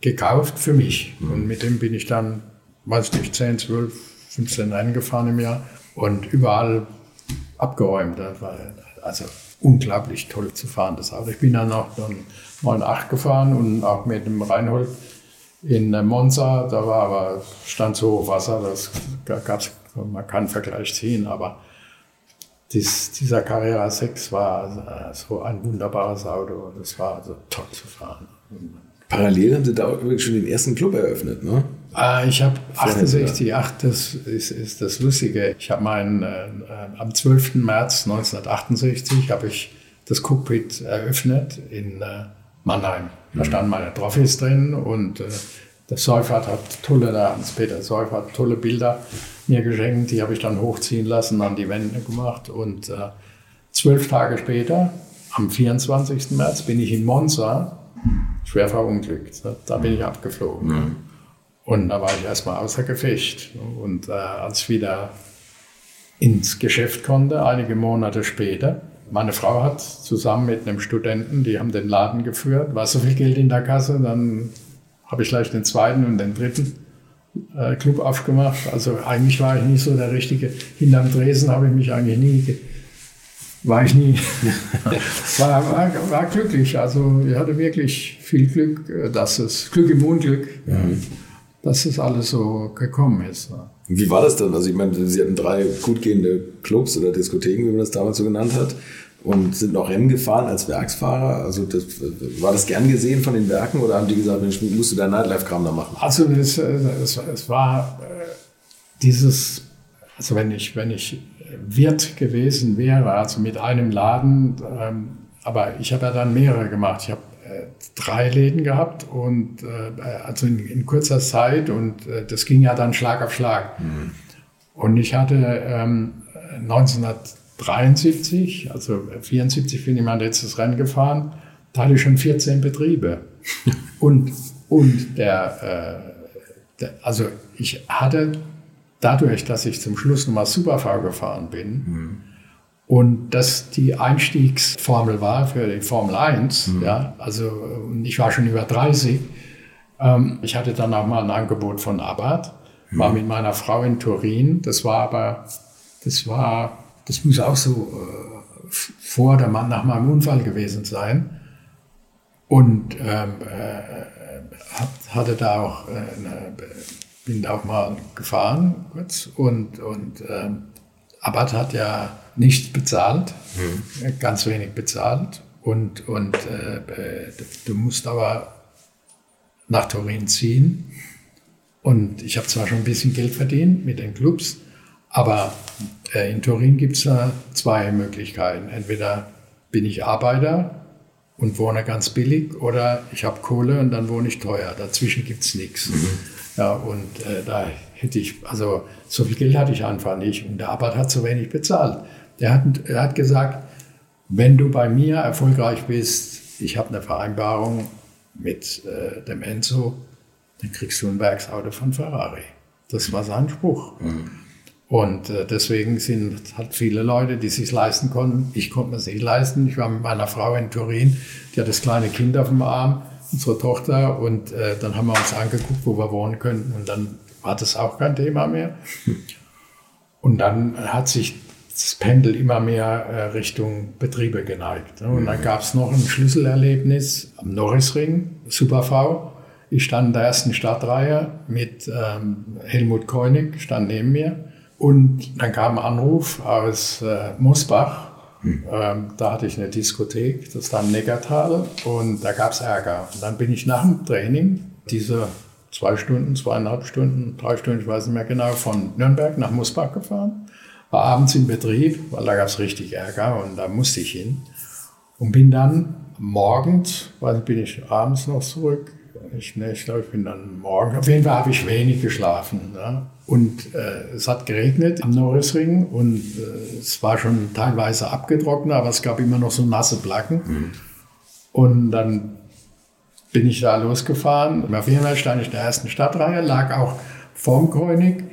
gekauft für mich. Mhm. Und mit dem bin ich dann, weiß nicht, 10, 12, 15 Rennen gefahren im Jahr und überall abgeräumt. Das war also unglaublich toll zu fahren, das Auto. Ich bin dann auch dann 9,8 gefahren und auch mit dem Reinhold in Monza. Da war aber stand so Wasser, das gab's, man kann Vergleich ziehen, aber dies, dieser Carrera 6 war so ein wunderbares Auto. Das war also toll zu fahren. Parallel haben Sie da übrigens schon den ersten Club eröffnet, ne? Ah, ich habe 68, ach, das ist, ist das Lustige. Ich habe meinen, äh, äh, am 12. März 1968 habe ich das Cockpit eröffnet in äh, Mannheim. Da mhm. standen meine Trophys drin und äh, der Seufert hat tolle, der Hans-Peter Seufert tolle Bilder mir geschenkt. Die habe ich dann hochziehen lassen, an die Wände gemacht und äh, zwölf Tage später, am 24. März, bin ich in Monza schwer verunglückt. Da bin ich abgeflogen. Mhm. Und da war ich erstmal außer Gefecht. Und äh, als ich wieder ins Geschäft konnte, einige Monate später, meine Frau hat zusammen mit einem Studenten, die haben den Laden geführt, war so viel Geld in der Kasse, dann habe ich gleich den zweiten und den dritten äh, Club aufgemacht. Also eigentlich war ich nicht so der Richtige. Hinterm Dresen habe ich mich eigentlich nie, war ich nie, war, war, war, glücklich. Also ich hatte wirklich viel Glück, äh, dass es, Glück im Unglück. Mhm dass das alles so gekommen ist. Wie war das dann? Also ich meine, Sie hatten drei gut gehende Clubs oder Diskotheken, wie man das damals so genannt hat, und sind noch Rennen gefahren als Werksfahrer. Also das, war das gern gesehen von den Werken oder haben die gesagt, Mensch, musst du dein Nightlife-Kram da machen? Also es, es, es war äh, dieses, also wenn ich, wenn ich Wirt gewesen wäre, also mit einem Laden, ähm, aber ich habe ja dann mehrere gemacht. Ich habe drei Läden gehabt und äh, also in, in, kurzer Zeit und äh, das ging ja dann Schlag auf Schlag. Mhm. Und ich hatte ähm, 1973, also 74 bin ich mein letztes Rennen gefahren, da hatte ich schon 14 Betriebe. und, und der, äh, der, also ich hatte dadurch, dass ich zum Schluss nochmal Superfahr gefahren bin, mhm und das die Einstiegsformel war für die Formel 1. Mhm. Ja, also ich war schon über 30. Ähm, ich hatte dann auch mal ein Angebot von Abarth, mhm. war mit meiner Frau in Turin. Das war aber, das war, das muss auch so äh, vor der Mann nach meinem Unfall gewesen sein. Und ähm, äh, hatte da auch, äh, bin da auch mal gefahren kurz und, und ähm, Abarth hat ja nicht bezahlt, mhm. ganz wenig bezahlt. Und, und äh, du musst aber nach Turin ziehen. Und ich habe zwar schon ein bisschen Geld verdient mit den Clubs, aber äh, in Turin gibt es da zwei Möglichkeiten. Entweder bin ich Arbeiter und wohne ganz billig oder ich habe Kohle und dann wohne ich teuer. Dazwischen gibt es nichts. Mhm. Ja, und äh, da hätte ich, also so viel Geld hatte ich einfach nicht und der Arbeiter hat zu wenig bezahlt. Der hat, er hat gesagt, wenn du bei mir erfolgreich bist, ich habe eine Vereinbarung mit äh, dem Enzo, dann kriegst du ein Werksauto von Ferrari. Das war sein Spruch. Mhm. Und äh, deswegen sind halt viele Leute, die sich leisten konnten. Ich konnte es nicht leisten. Ich war mit meiner Frau in Turin, die hat das kleine Kind auf dem Arm, unsere Tochter. Und äh, dann haben wir uns angeguckt, wo wir wohnen könnten. Und dann war das auch kein Thema mehr. Und dann hat sich das Pendel immer mehr äh, Richtung Betriebe geneigt. Und dann gab es noch ein Schlüsselerlebnis am Norrisring, Super V. Ich stand in der ersten Stadtreihe mit ähm, Helmut Koenig, stand neben mir. Und dann kam ein Anruf aus äh, Mosbach. Hm. Ähm, da hatte ich eine Diskothek, das war im Neckartal, und da gab es Ärger. Und dann bin ich nach dem Training, diese zwei Stunden, zweieinhalb Stunden, drei Stunden, ich weiß nicht mehr genau, von Nürnberg nach Mosbach gefahren. War abends im Betrieb, weil da gab es richtig Ärger und da musste ich hin. Und bin dann morgens, weil bin ich abends noch zurück, ich, ne, ich glaube, ich bin dann morgen. Auf jeden Fall habe ich wenig geschlafen. Ja. Und äh, es hat geregnet am Norrisring und äh, es war schon teilweise abgetrocknet, aber es gab immer noch so nasse Placken. Mhm. Und dann bin ich da losgefahren. Auf jeden Fall stand ich in der ersten Stadtreihe, lag auch vorm König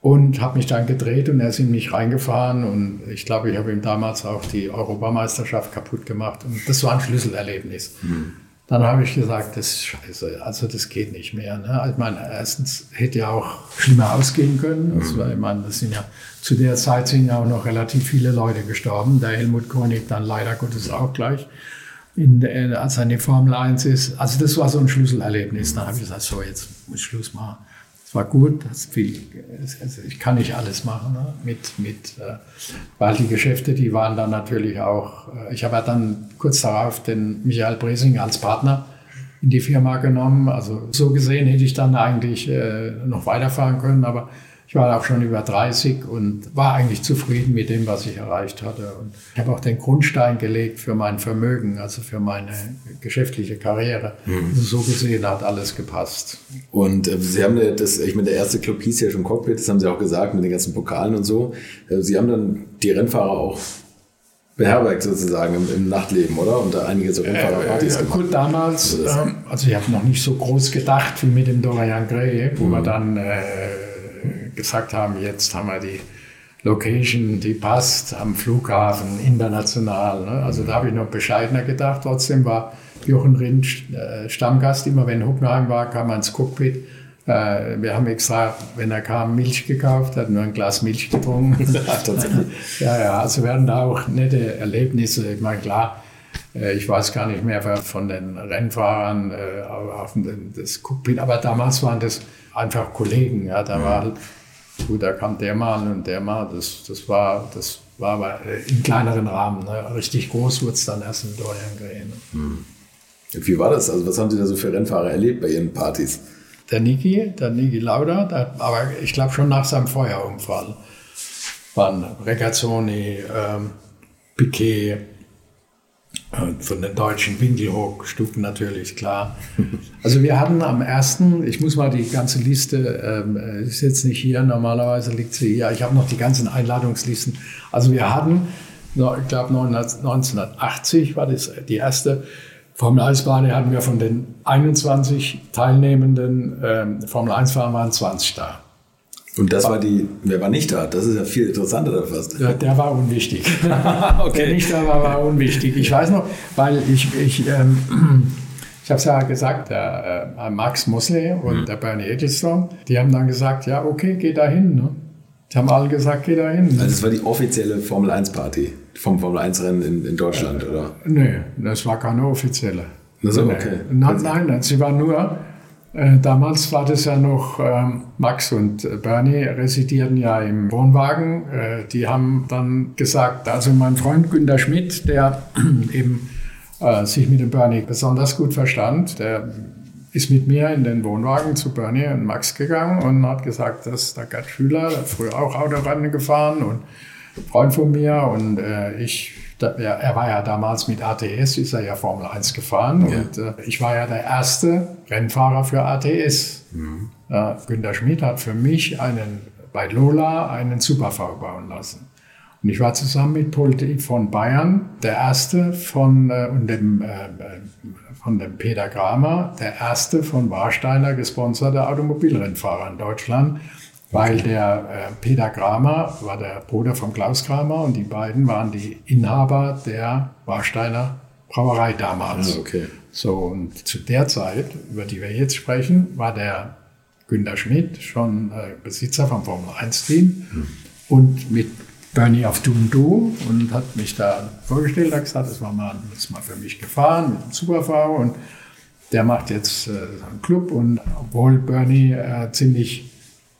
und habe mich dann gedreht und er ist in mich reingefahren und ich glaube, ich habe ihm damals auch die Europameisterschaft kaputt gemacht und das war ein Schlüsselerlebnis. Mhm. Dann habe ich gesagt, das ist scheiße, also das geht nicht mehr. Ne? Ich meine, erstens hätte ja auch schlimmer ausgehen können. Mhm. ich meine, das sind ja, zu der Zeit sind ja auch noch relativ viele Leute gestorben. Der Helmut Koenig dann leider Gottes auch gleich, in der, als er in die Formel 1 ist. Also das war so ein Schlüsselerlebnis. Dann habe ich gesagt, so jetzt muss ich Schluss machen. Es war gut, viel, also ich kann nicht alles machen ne? mit, mit äh, weil die Geschäfte, die waren dann natürlich auch, äh, ich habe ja dann kurz darauf den Michael Bresing als Partner in die Firma genommen. Also so gesehen hätte ich dann eigentlich äh, noch weiterfahren können, aber ich war auch schon über 30 und war eigentlich zufrieden mit dem, was ich erreicht hatte. Und ich habe auch den Grundstein gelegt für mein Vermögen, also für meine geschäftliche Karriere. Mhm. Also so gesehen hat alles gepasst. Und äh, Sie haben ja das, ich meine, der erste Club hieß ja schon Cockpit, das haben Sie auch gesagt, mit den ganzen Pokalen und so. Äh, Sie haben dann die Rennfahrer auch beherbergt sozusagen im, im, Nachtleben, oder? Und da einige so Rennfahrerpartys äh, äh, Gut, damals, äh, also ich habe noch nicht so groß gedacht wie mit dem Dorian Gray, wo mhm. wir dann äh, gesagt haben, jetzt haben wir die Location, die passt am Flughafen, international. Ne? Also da habe ich noch bescheidener gedacht. Trotzdem war Jochen Rindt äh, Stammgast. Immer wenn Hockenheim war, kam er ins Cockpit. Äh, wir haben extra, wenn er kam, Milch gekauft, hat nur ein Glas Milch getrunken. ja, ja, also werden da auch nette Erlebnisse. Ich meine, klar, äh, ich weiß gar nicht mehr von den Rennfahrern auf das Cockpit, aber damals waren das einfach Kollegen. Ja, da war halt Gut, da kam der mal und der mal. Das, das war, das war aber im kleineren Rahmen. Ne? Richtig groß wurde es dann erst in Dorian Gray. Ne? Hm. Wie war das? Also, was haben Sie da so für Rennfahrer erlebt bei Ihren Partys? Der Niki, der Niki Lauda, der, aber ich glaube schon nach seinem Feuerunfall waren Regazzoni, ähm, Piquet, von den deutschen Winkelhock-Stücken natürlich, klar. Also wir hatten am ersten, ich muss mal die ganze Liste, ähm, ist jetzt nicht hier, normalerweise liegt sie hier, ich habe noch die ganzen Einladungslisten. Also wir hatten, ich glaube 1980 war das die erste Formel 1-Bahn, hatten wir von den 21 teilnehmenden ähm, Formel 1-Fahrern waren 20 da. Und das war die, wer war nicht da? Das ist ja viel interessanter fast. Ja, der war unwichtig. okay. Der nicht da war, war unwichtig. Ich weiß noch, weil ich, ich, ähm, ich habe es ja gesagt, der äh, Max Mosley und mhm. der Bernie Ecclestone, die haben dann gesagt, ja, okay, geh da hin. Ne? Die haben alle gesagt, geh da hin. Also das war die offizielle Formel 1 Party vom Formel 1 Rennen in, in Deutschland, äh, oder? Nee, das war keine offizielle. Also, okay. Nein, nein, sie war nur damals war das ja noch, ähm, Max und Bernie residierten ja im Wohnwagen. Äh, die haben dann gesagt, also mein Freund Günter Schmidt, der eben äh, sich mit dem Bernie besonders gut verstand, der ist mit mir in den Wohnwagen zu Bernie und Max gegangen und hat gesagt, das ist der Gerd Schüler, der früher auch Autorennen gefahren und Freund von mir und äh, ich, da, er, er, war ja damals mit ATS, ist er ja Formel 1 gefahren ja. und äh, ich war ja der erste Rennfahrer für ATS. Mhm. Äh, Günter Schmidt hat für mich einen, bei Lola einen Super-V bauen lassen. Und ich war zusammen mit Polti von Bayern, der erste von, äh, und dem, äh, äh, von dem Peter Kramer, der erste von Warsteiner gesponserte Automobilrennfahrer in Deutschland, weil der äh, Peter Kramer war der Bruder von Klaus Kramer und die beiden waren die Inhaber der Warsteiner Brauerei damals. Ah, okay. So, und zu der Zeit, über die wir jetzt sprechen, war der Günter Schmidt schon äh, Besitzer vom Formel 1-Team hm. und mit Bernie auf und Du und hat mich da vorgestellt, hat gesagt, das war mal, das mal für mich gefahren mit dem Superfahrer und der macht jetzt äh, einen Club und obwohl Bernie äh, ziemlich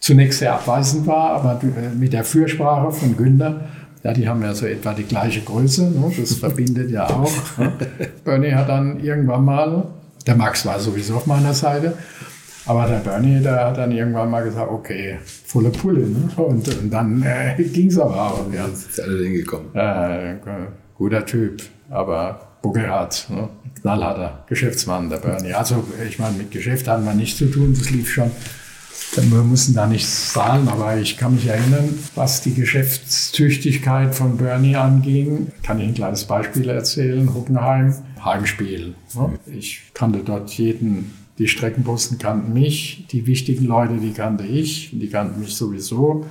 zunächst sehr abweisend war, aber äh, mit der Fürsprache von Günther, ja, die haben ja so etwa die gleiche Größe, ne? das verbindet ja auch. Ne? Bernie hat dann irgendwann mal, der Max war sowieso auf meiner Seite, aber der Bernie, der hat dann irgendwann mal gesagt, okay, volle Pulle. Ne? Und, und dann äh, ging es aber auch. Ja. Ist alle hingekommen. Äh, guter Typ, aber buckelhart, ne? knallharter Geschäftsmann, der Bernie. Also ich meine, mit Geschäft hatten wir nichts zu tun, das lief schon. Wir mussten da nichts zahlen, aber ich kann mich erinnern, was die Geschäftstüchtigkeit von Bernie anging. Kann ich ein kleines Beispiel erzählen? Hockenheim, Heimspiel. Ich kannte dort jeden die Streckenposten kannten mich, die wichtigen Leute, die kannte ich, die kannten mich sowieso.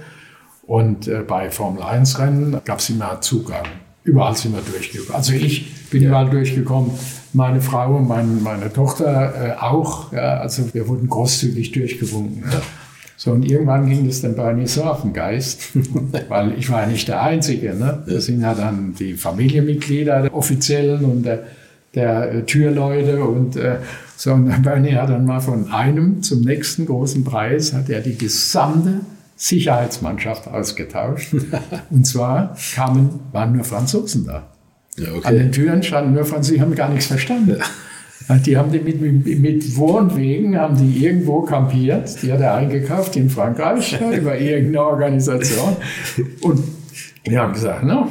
Und äh, bei Formel 1 Rennen gab es immer Zugang. Überall sind wir durchgekommen. Also ich bin ja. überall durchgekommen, meine Frau und mein, meine Tochter äh, auch. Ja, also wir wurden großzügig durchgewunken. Ja. So, und irgendwann ging es dann bei mir so auf den Geist, weil ich war ja nicht der Einzige. Ne? Das sind ja dann die Familienmitglieder, der Offiziellen und der, der äh, Türleute und äh, so, und Bernie hat dann mal von einem zum nächsten großen Preis, hat er die gesamte Sicherheitsmannschaft ausgetauscht. und zwar kamen, waren nur Franzosen da. Ja, okay. An den Türen standen nur Franzosen, die haben gar nichts verstanden. Ja. Die haben die mit, mit, mit Wohnwegen, haben die irgendwo kampiert, die hat er eingekauft in Frankreich über irgendeine Organisation. Und die haben gesagt, no,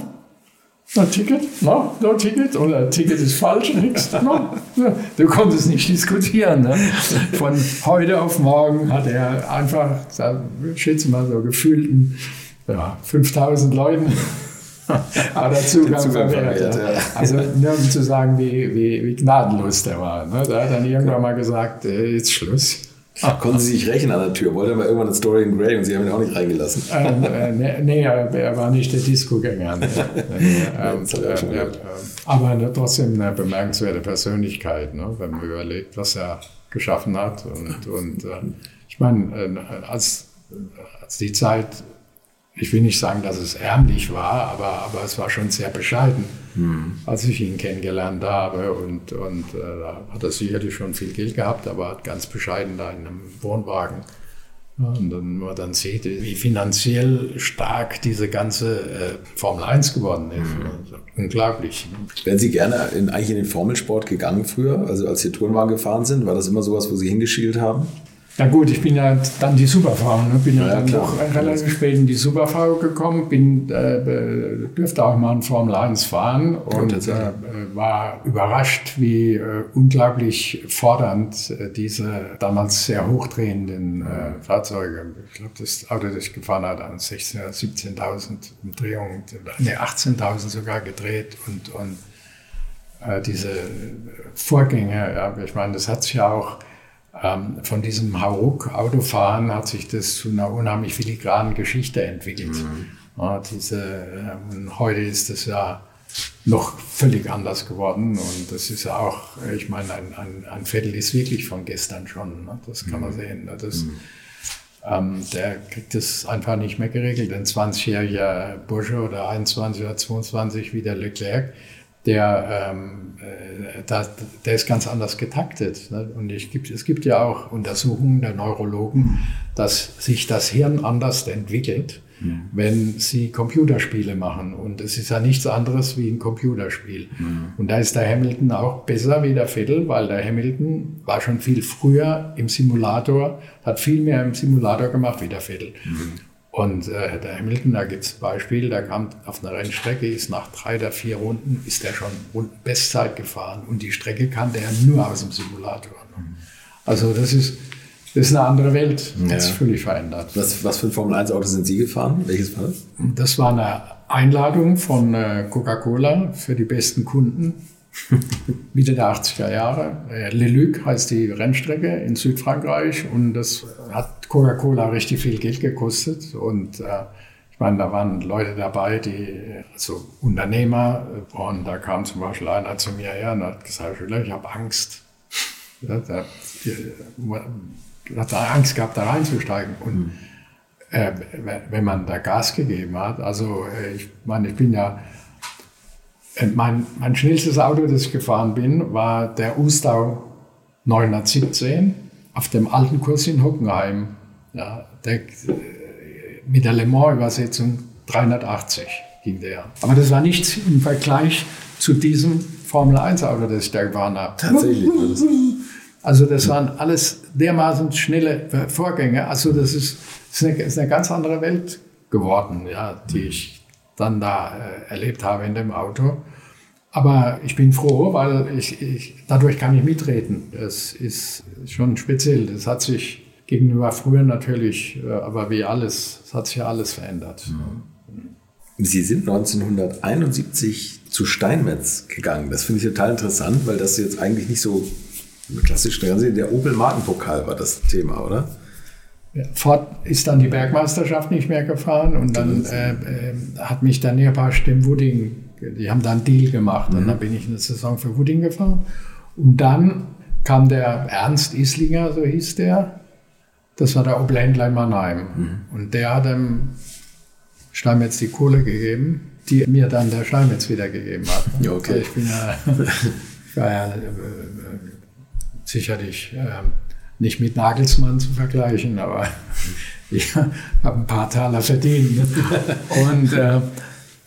No Ticket? No, no Ticket? Oder Ticket ist falsch? Nix? No. Du konntest nicht diskutieren. Ne? Von heute auf morgen hat er einfach, schätze mal so gefühlten ja, 5000 Leuten hat er Zugang, Zugang verwehrt. Ja. Also nur um zu sagen, wie, wie, wie gnadenlos der war. Ne? Da hat dann irgendwann mal gesagt, äh, jetzt Schluss. Ach, konnten Sie sich rächen an der Tür? Wollte er mal irgendwann eine Story in Grey und Sie haben ihn auch nicht reingelassen? Ähm, äh, nee, nee, er war nicht der Disco-Gänger. Nee. ähm, äh, äh, aber trotzdem eine bemerkenswerte Persönlichkeit, ne? wenn man überlegt, was er geschaffen hat. Und, und äh, ich meine, äh, als, als die Zeit ich will nicht sagen, dass es ärmlich war, aber, aber es war schon sehr bescheiden, mhm. als ich ihn kennengelernt habe. Und, und äh, da hat er sicherlich schon viel Geld gehabt, aber hat ganz bescheiden da in einem Wohnwagen. Ja, und dann, man dann sieht, wie finanziell stark diese ganze äh, Formel 1 geworden ist. Mhm. Also, unglaublich. Wären Sie gerne in, eigentlich in den Formelsport gegangen früher? Also als Sie Tourenwagen gefahren sind, war das immer sowas, wo Sie hingeschielt haben? Na gut, ich bin ja dann die Superfrau, ne? bin ja, ja dann noch relativ spät in die Superfrau gekommen, bin, äh, durfte auch mal in Formel 1 fahren und äh, war überrascht, wie äh, unglaublich fordernd äh, diese damals sehr hochdrehenden äh, Fahrzeuge, ich glaube das Auto, das ich gefahren habe, 16.000 oder 17.000 Umdrehungen, ne 18.000 sogar gedreht und, und äh, diese Vorgänge, ja, ich meine, das hat sich ja auch ähm, von diesem Hauruck-Autofahren hat sich das zu einer unheimlich filigranen Geschichte entwickelt. Mhm. Ja, diese, äh, heute ist das ja noch völlig anders geworden und das ist ja auch, ich meine, ein, ein, ein Viertel ist wirklich von gestern schon, ne? das kann man mhm. sehen. Ne? Das, mhm. ähm, der kriegt das einfach nicht mehr geregelt. Ein 20-jähriger Bursche oder 21 oder 22 wie der Leclerc, der, ähm, äh, da, der ist ganz anders getaktet. Ne? Und ich es gibt ja auch Untersuchungen der Neurologen, dass sich das Hirn anders entwickelt, mhm. wenn sie Computerspiele machen. Und es ist ja nichts anderes wie ein Computerspiel. Mhm. Und da ist der Hamilton auch besser wie der Vettel, weil der Hamilton war schon viel früher im Simulator, hat viel mehr im Simulator gemacht wie der Vettel. Mhm. Und äh, der Hamilton, da gibt es ein Beispiel, der kam auf einer Rennstrecke, ist nach drei oder vier Runden, ist er schon Bestzeit gefahren. Und die Strecke kannte er nur aus dem Simulator. Also das ist, das ist eine andere Welt, ja. hat sich völlig verändert. Was, was für ein Formel-1-Auto sind Sie gefahren? Welches war das? Das war eine Einladung von äh, Coca-Cola für die besten Kunden Mitte der 80er Jahre. Äh, Le Luc heißt die Rennstrecke in Südfrankreich und das hat Coca-Cola richtig viel Geld gekostet und äh, ich meine, da waren Leute dabei, die, also Unternehmer, und da kam zum Beispiel einer zu mir her und hat gesagt, ich habe Angst. Ja, da, hat Angst gehabt, da reinzusteigen. Und mhm. äh, wenn man da Gas gegeben hat, also äh, ich meine, ich bin ja äh, mein, mein schnellstes Auto, das ich gefahren bin, war der Ustau 917 auf dem alten Kurs in Hockenheim. Ja, der, äh, mit der Le Mans-Übersetzung 380 ging der. Aber das war nichts im Vergleich zu diesem Formel-1-Auto, das ich da gefahren habe. Tatsächlich. Also das waren alles dermaßen schnelle Vorgänge. Also das ist, ist, eine, ist eine ganz andere Welt geworden, ja, die ich dann da äh, erlebt habe in dem Auto. Aber ich bin froh, weil ich, ich, dadurch kann ich mitreden. Das ist schon speziell. Das hat sich gegenüber früher natürlich, äh, aber wie alles, es hat sich ja alles verändert. Sie sind 1971 zu Steinmetz gegangen. Das finde ich total interessant, weil das jetzt eigentlich nicht so klassisch der Opel Markenpokal war das Thema, oder? Ford ist dann die Bergmeisterschaft nicht mehr gefahren und dann äh, äh, hat mich dann Nearpasch dem Wooding, die haben da einen Deal gemacht mhm. und dann bin ich eine Saison für Wooding gefahren. Und dann kam der Ernst Islinger, so hieß der, das war der Oblendler in Mannheim. Mhm. Und der hat dem Steinmetz die Kohle gegeben, die mir dann der Steinmetz wiedergegeben hat. Ja, okay. Also ich bin ja, ich war ja äh, äh sicherlich äh, nicht mit Nagelsmann zu vergleichen, aber ich habe ein paar Taler verdient. Und äh,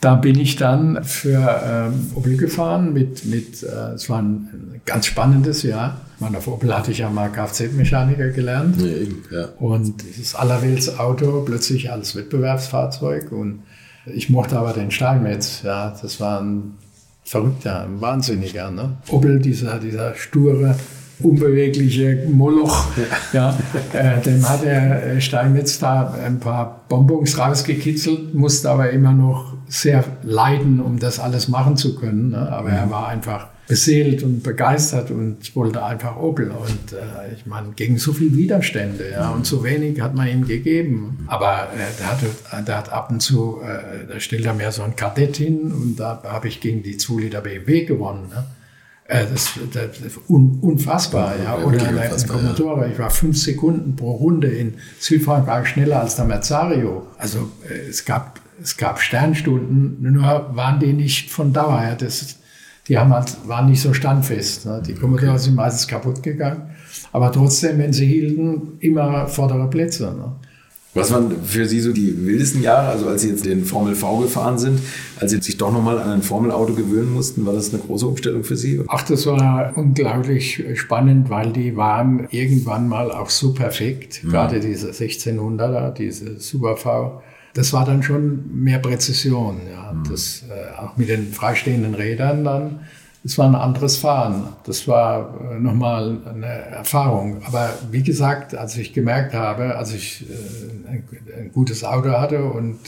da bin ich dann für ähm, Opel gefahren mit, mit äh, es war ein ganz spannendes Jahr. Ich meine, auf Opel hatte ich ja mal Kfz-Mechaniker gelernt. Ja, eben, ja. Und dieses Allerwelts-Auto plötzlich als Wettbewerbsfahrzeug. Und ich mochte aber den Steinmetz. Ja, das war ein Verrückter, ein Wahnsinniger. Ne? Opel, dieser, dieser sture unbewegliche Moloch. Ja, äh, dem hat der äh, Steinmetz da ein paar Bonbons rausgekitzelt, musste aber immer noch sehr leiden, um das alles machen zu können. Ne? Aber er mhm. war einfach beseelt und begeistert und wollte einfach Opel. Und äh, ich meine, gegen so viele Widerstände ja, und so wenig hat man ihm gegeben. Aber äh, der, hat, der hat ab und zu, äh, da stellt er mir so ein Kadett hin und da habe ich gegen die 2 Liter BMW gewonnen. Ne? Äh, das, das, un, unfassbar, ja. Oder okay, ein Commodore, ja. ich war fünf Sekunden pro Runde in Südfrankreich schneller als der Merzario. Also äh, es gab, es gab Sternstunden, nur waren die nicht von Dauer. Ja. Das, die haben halt, waren nicht so standfest. Ne. Die Commodore okay. sind meistens kaputt gegangen. Aber trotzdem, wenn sie hielten, immer vordere Plätze. Ne. Was waren für Sie so die wildesten Jahre, also als Sie jetzt den Formel V gefahren sind, als Sie sich doch nochmal an ein Formelauto gewöhnen mussten, war das eine große Umstellung für Sie? Ach, das war unglaublich spannend, weil die waren irgendwann mal auch so perfekt, mhm. gerade diese 1600er, diese Super V. Das war dann schon mehr Präzision, ja. Mhm. Das, äh, auch mit den freistehenden Rädern dann es war ein anderes Fahren. Das war äh, nochmal eine Erfahrung. Aber wie gesagt, als ich gemerkt habe, als ich äh, ein gutes Auto hatte und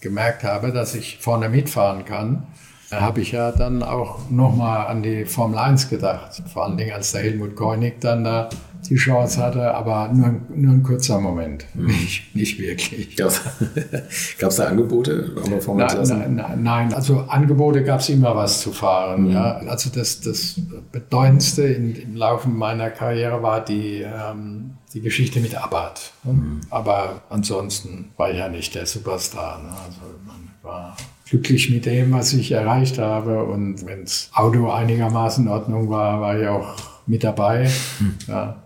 gemerkt habe, dass ich vorne mitfahren kann, habe ich ja dann auch nochmal an die Formel 1 gedacht. Vor allen Dingen, als der Helmut Koenig dann da die Chance hatte, aber nur, nur ein kurzer Moment, mhm. nicht, nicht wirklich. Gab es da Angebote? Na, na, nein, also Angebote gab es immer was zu fahren. Mhm. Ja. Also das, das Bedeutendste in, im Laufe meiner Karriere war die, ähm, die Geschichte mit. Ne? Mhm. Aber ansonsten war ich ja nicht der Superstar. Ne? Also man war glücklich mit dem, was ich erreicht habe. Und wenn das Auto einigermaßen in Ordnung war, war ich auch mit dabei. Hm. Ja.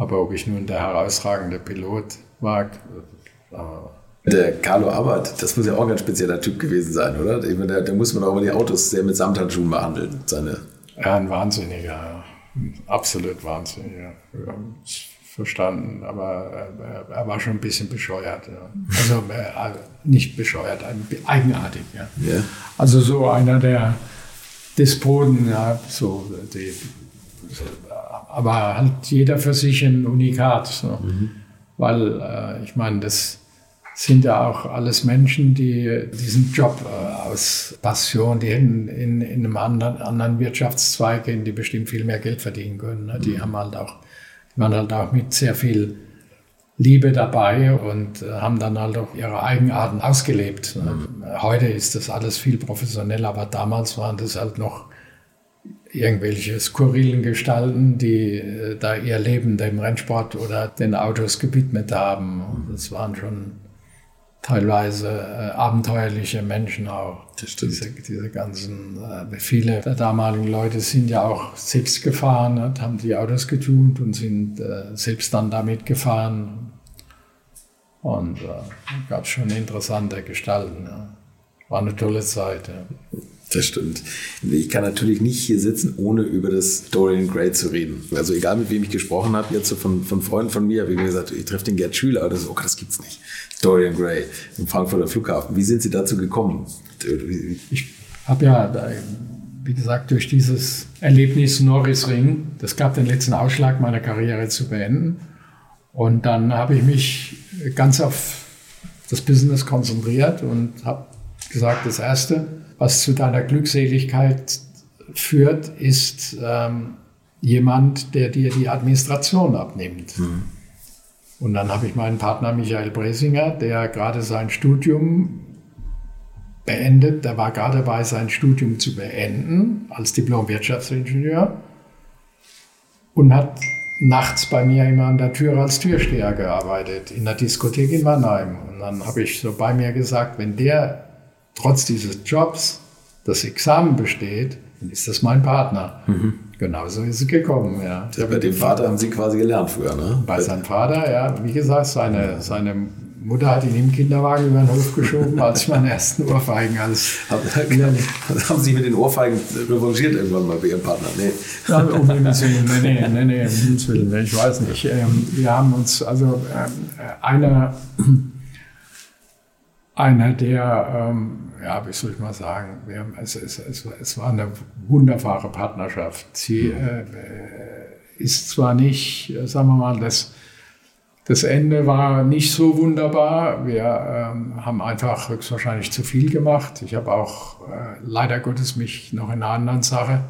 Aber ob ich nun der herausragende Pilot war, äh, der Carlo Abbott, das muss ja auch ein ganz spezieller Typ gewesen sein, oder? Da, da muss man auch mal die Autos sehr mit Samthandschuhen behandeln. Seine ja, ein Wahnsinniger, absolut Wahnsinniger. Verstanden, aber er, war schon ein bisschen bescheuert. Ja. Also äh, nicht bescheuert, eigenartig. Ja. Yeah. Also so einer der Despoten, ja, so, die, aber halt jeder für sich ein Unikat. So. Mhm. Weil äh, ich meine, das sind ja auch alles Menschen, die diesen Job äh, aus Passion, die in, in, in einem anderen, anderen Wirtschaftszweig gehen, die bestimmt viel mehr Geld verdienen können. Ne? Die mhm. haben halt auch, die waren halt auch mit sehr viel Liebe dabei und äh, haben dann halt auch ihre Eigenarten ausgelebt. Ne? Mhm. Heute ist das alles viel professioneller, aber damals waren das halt noch irgendwelche skurrilen Gestalten, die äh, da ihr Leben dem Rennsport oder den Autos gewidmet haben. Und das waren schon teilweise äh, abenteuerliche Menschen auch. Das stimmt. Diese, diese ganzen, äh, viele der damaligen Leute sind ja auch selbst gefahren, ne, haben die Autos getunt und sind äh, selbst dann damit gefahren. Und äh, gab schon interessante Gestalten. Ja. War eine tolle Zeit. Ja. Das stimmt. Ich kann natürlich nicht hier sitzen, ohne über das Dorian Gray zu reden. Also egal mit wem ich gesprochen habe, jetzt so von, von Freunden von mir, mir gesagt, ich treffe den Gerd Schüler, oder so, oh, das gibt's nicht. Dorian Gray im Frankfurter Flughafen. Wie sind Sie dazu gekommen? Ich habe ja, wie gesagt, durch dieses Erlebnis Norris Ring, das gab den letzten Ausschlag, meine Karriere zu beenden. Und dann habe ich mich ganz auf das Business konzentriert und habe gesagt, das Erste, was zu deiner Glückseligkeit führt, ist ähm, jemand, der dir die Administration abnimmt. Mhm. Und dann habe ich meinen Partner Michael Bresinger, der gerade sein Studium beendet, der war gerade dabei, sein Studium zu beenden als Diplom-Wirtschaftsingenieur und hat nachts bei mir immer an der Tür als Türsteher gearbeitet, in der Diskothek in Mannheim. Und dann habe ich so bei mir gesagt, wenn der trotz dieses Jobs das Examen besteht, dann ist das mein Partner. Mhm. Genauso ist es gekommen, ja. ja bei dem Vater haben Sie quasi gelernt früher, ne? Bei seinem Vater, ja. Wie gesagt, seine, seine Mutter hat ihn im Kinderwagen über den Hof geschoben, als ich meine ersten Ohrfeigen als. haben Sie mit den Ohrfeigen revanchiert irgendwann mal bei Ihrem Partner? Nee. Ja, um Himmels Willen, nee, nee, nee, nee, um Himmels Willen, ich weiß nicht. Ähm, wir haben uns, also äh, einer, einer der, ähm, ja, wie soll ich mal sagen, haben, es, es, es, es war eine wunderbare Partnerschaft. Sie mhm. äh, ist zwar nicht, äh, sagen wir mal, das, das Ende war nicht so wunderbar. Wir ähm, haben einfach höchstwahrscheinlich zu viel gemacht. Ich habe auch äh, leider Gottes mich noch in einer anderen Sache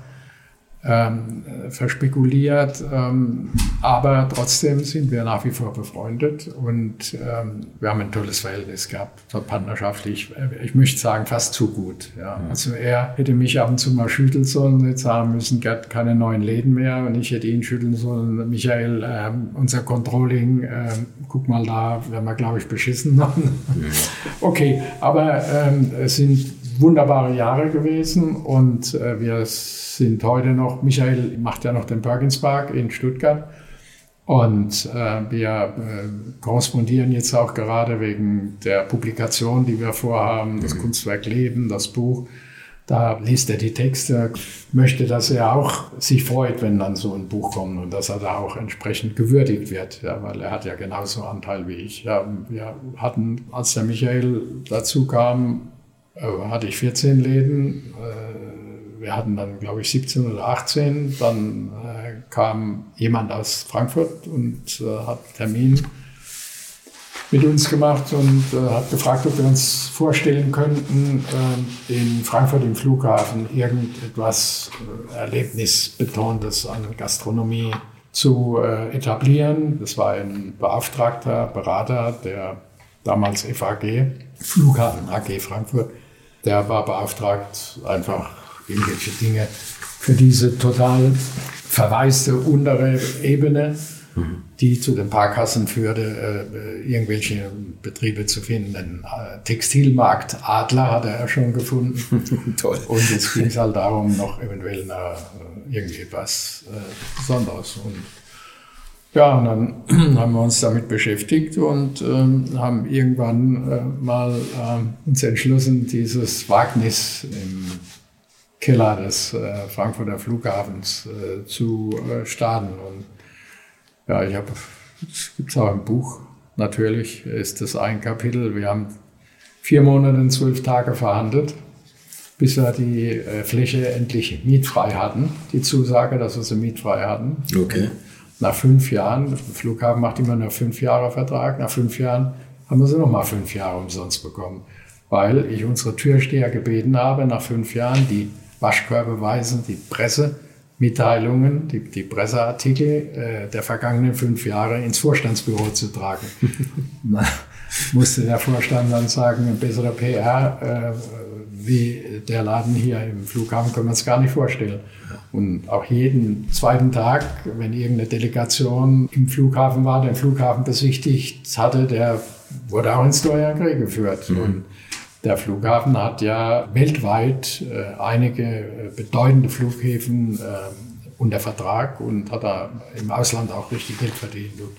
ähm, verspekuliert. Ähm, aber trotzdem sind wir nach wie vor befreundet und ähm, wir haben ein tolles Verhältnis gehabt, so partnerschaftlich. Äh, ich möchte sagen, fast zu gut. Ja. Also er hätte mich ab und zu mal schütteln sollen, jetzt sagen müssen, Gerd, keine neuen Läden mehr und ich hätte ihn schütteln sollen. Michael, äh, unser Controlling, äh, guck mal da, werden wir, glaube ich, beschissen. Ja. okay, aber ähm, es sind wunderbare Jahre gewesen und äh, wir sind heute noch, Michael macht ja noch den Perkins Park in Stuttgart und äh, wir äh, korrespondieren jetzt auch gerade wegen der Publikation, die wir vorhaben, das mhm. Kunstwerk Leben, das Buch. Da liest er die Texte, möchte, dass er auch sich freut, wenn dann so ein Buch kommt und dass er da auch entsprechend gewürdigt wird, ja, weil er hat ja genauso Anteil wie ich. Ja, wir hatten, als der Michael dazu kam, hatte ich 14 Läden. Äh, wir hatten dann, glaube ich, 17 oder 18. Dann äh, kam jemand aus Frankfurt und hat einen Termin mit uns gemacht und hat gefragt, ob wir uns vorstellen könnten, in Frankfurt im Flughafen irgendetwas Erlebnisbetontes an Gastronomie zu etablieren. Das war ein Beauftragter, Berater der damals FAG, Flughafen AG Frankfurt, der war beauftragt, einfach irgendwelche Dinge für diese total verwaiste untere Ebene die zu den Parkassen führte, äh, irgendwelche Betriebe zu finden. Den äh, Textilmarkt Adler hatte er schon gefunden. Toll. Und jetzt ging es halt darum, noch eventuell na, irgendwie was äh, Besonderes. Und ja, und dann haben wir uns damit beschäftigt und ähm, haben irgendwann äh, mal äh, uns entschlossen, dieses Wagnis im Keller des äh, Frankfurter Flughafens äh, zu äh, starten. Und ja, ich habe, es gibt auch im Buch, natürlich ist das ein Kapitel. Wir haben vier Monate und zwölf Tage verhandelt, bis wir die äh, Fläche endlich mietfrei hatten. Die Zusage, dass wir sie mietfrei hatten. Okay. Nach fünf Jahren, der Flughafen macht immer nur fünf Jahre Vertrag, nach fünf Jahren haben wir sie nochmal fünf Jahre umsonst bekommen. Weil ich unsere Türsteher gebeten habe, nach fünf Jahren die Waschkörbeweisen, die Pressemitteilungen, die, die Presseartikel äh, der vergangenen fünf Jahre ins Vorstandsbüro zu tragen. Musste der Vorstand dann sagen, ein besserer PR äh, wie der Laden hier im Flughafen können wir uns gar nicht vorstellen. Und auch jeden zweiten Tag, wenn irgendeine Delegation im Flughafen war, den Flughafen besichtigt hatte, der wurde auch ins Dorian geführt. Mhm. Und der Flughafen hat ja weltweit äh, einige äh, bedeutende Flughäfen äh, unter Vertrag und hat da im Ausland auch richtig Geld verdient. Und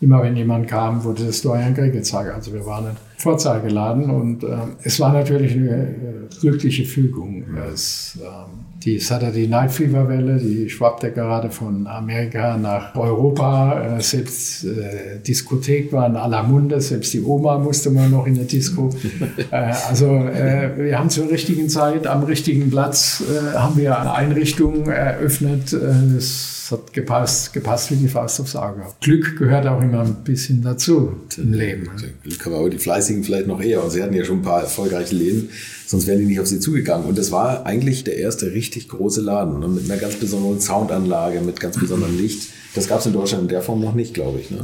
immer wenn jemand kam, wurde das Gray gezeigt. Also wir waren ein Vorzeigeladen und äh, es war natürlich eine äh, glückliche Fügung. Es, ähm, die Saturday Night Fever Welle, die schwappte gerade von Amerika nach Europa. Äh, selbst äh, Diskothek war in aller Munde, selbst die Oma musste man noch in der Disco. äh, also äh, wir haben zur richtigen Zeit am richtigen Platz äh, haben wir eine Einrichtung eröffnet. Äh, das hat gepasst, gepasst wie die Faust aufs Auge. Glück gehört auch immer ein bisschen dazu im Leben. Glück aber die Fleißigen vielleicht noch eher. Und sie hatten ja schon ein paar erfolgreiche Läden, sonst wären die nicht auf sie zugegangen. Und das war eigentlich der erste richtig große Laden ne? mit einer ganz besonderen Soundanlage, mit ganz besonderem Licht. Das gab es in Deutschland in der Form noch nicht, glaube ich. Ne?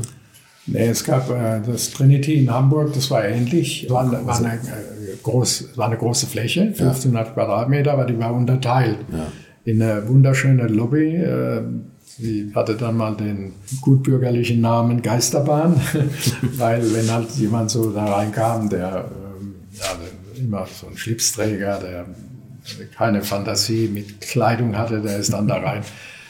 Nee, es gab äh, das Trinity in Hamburg, das war ähnlich. War, war, eine, äh, groß, war eine große Fläche, 1500 ja. Quadratmeter, aber die war unterteilt. Ja. In eine wunderschöne Lobby, äh, Sie hatte dann mal den gutbürgerlichen Namen Geisterbahn, weil wenn halt jemand so da reinkam, der ähm, ja, immer so ein Schlipsträger, der keine Fantasie mit Kleidung hatte, der ist dann da rein.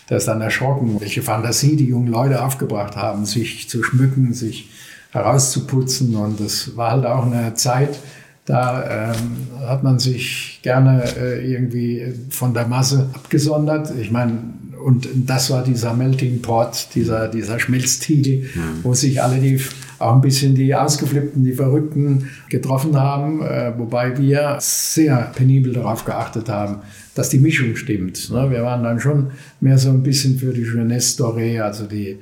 Der ist dann erschrocken, welche Fantasie die jungen Leute aufgebracht haben, sich zu schmücken, sich herauszuputzen. Und das war halt auch eine Zeit, da ähm, hat man sich gerne äh, irgendwie von der Masse abgesondert. Ich meine, und das war dieser Melting Pot, dieser, dieser Schmelztiegel, mhm. wo sich alle die, auch ein bisschen die Ausgeflippten, die Verrückten getroffen haben, äh, wobei wir sehr penibel darauf geachtet haben, dass die Mischung stimmt. Ne? Wir waren dann schon mehr so ein bisschen für die Jeunesse Doré, also die,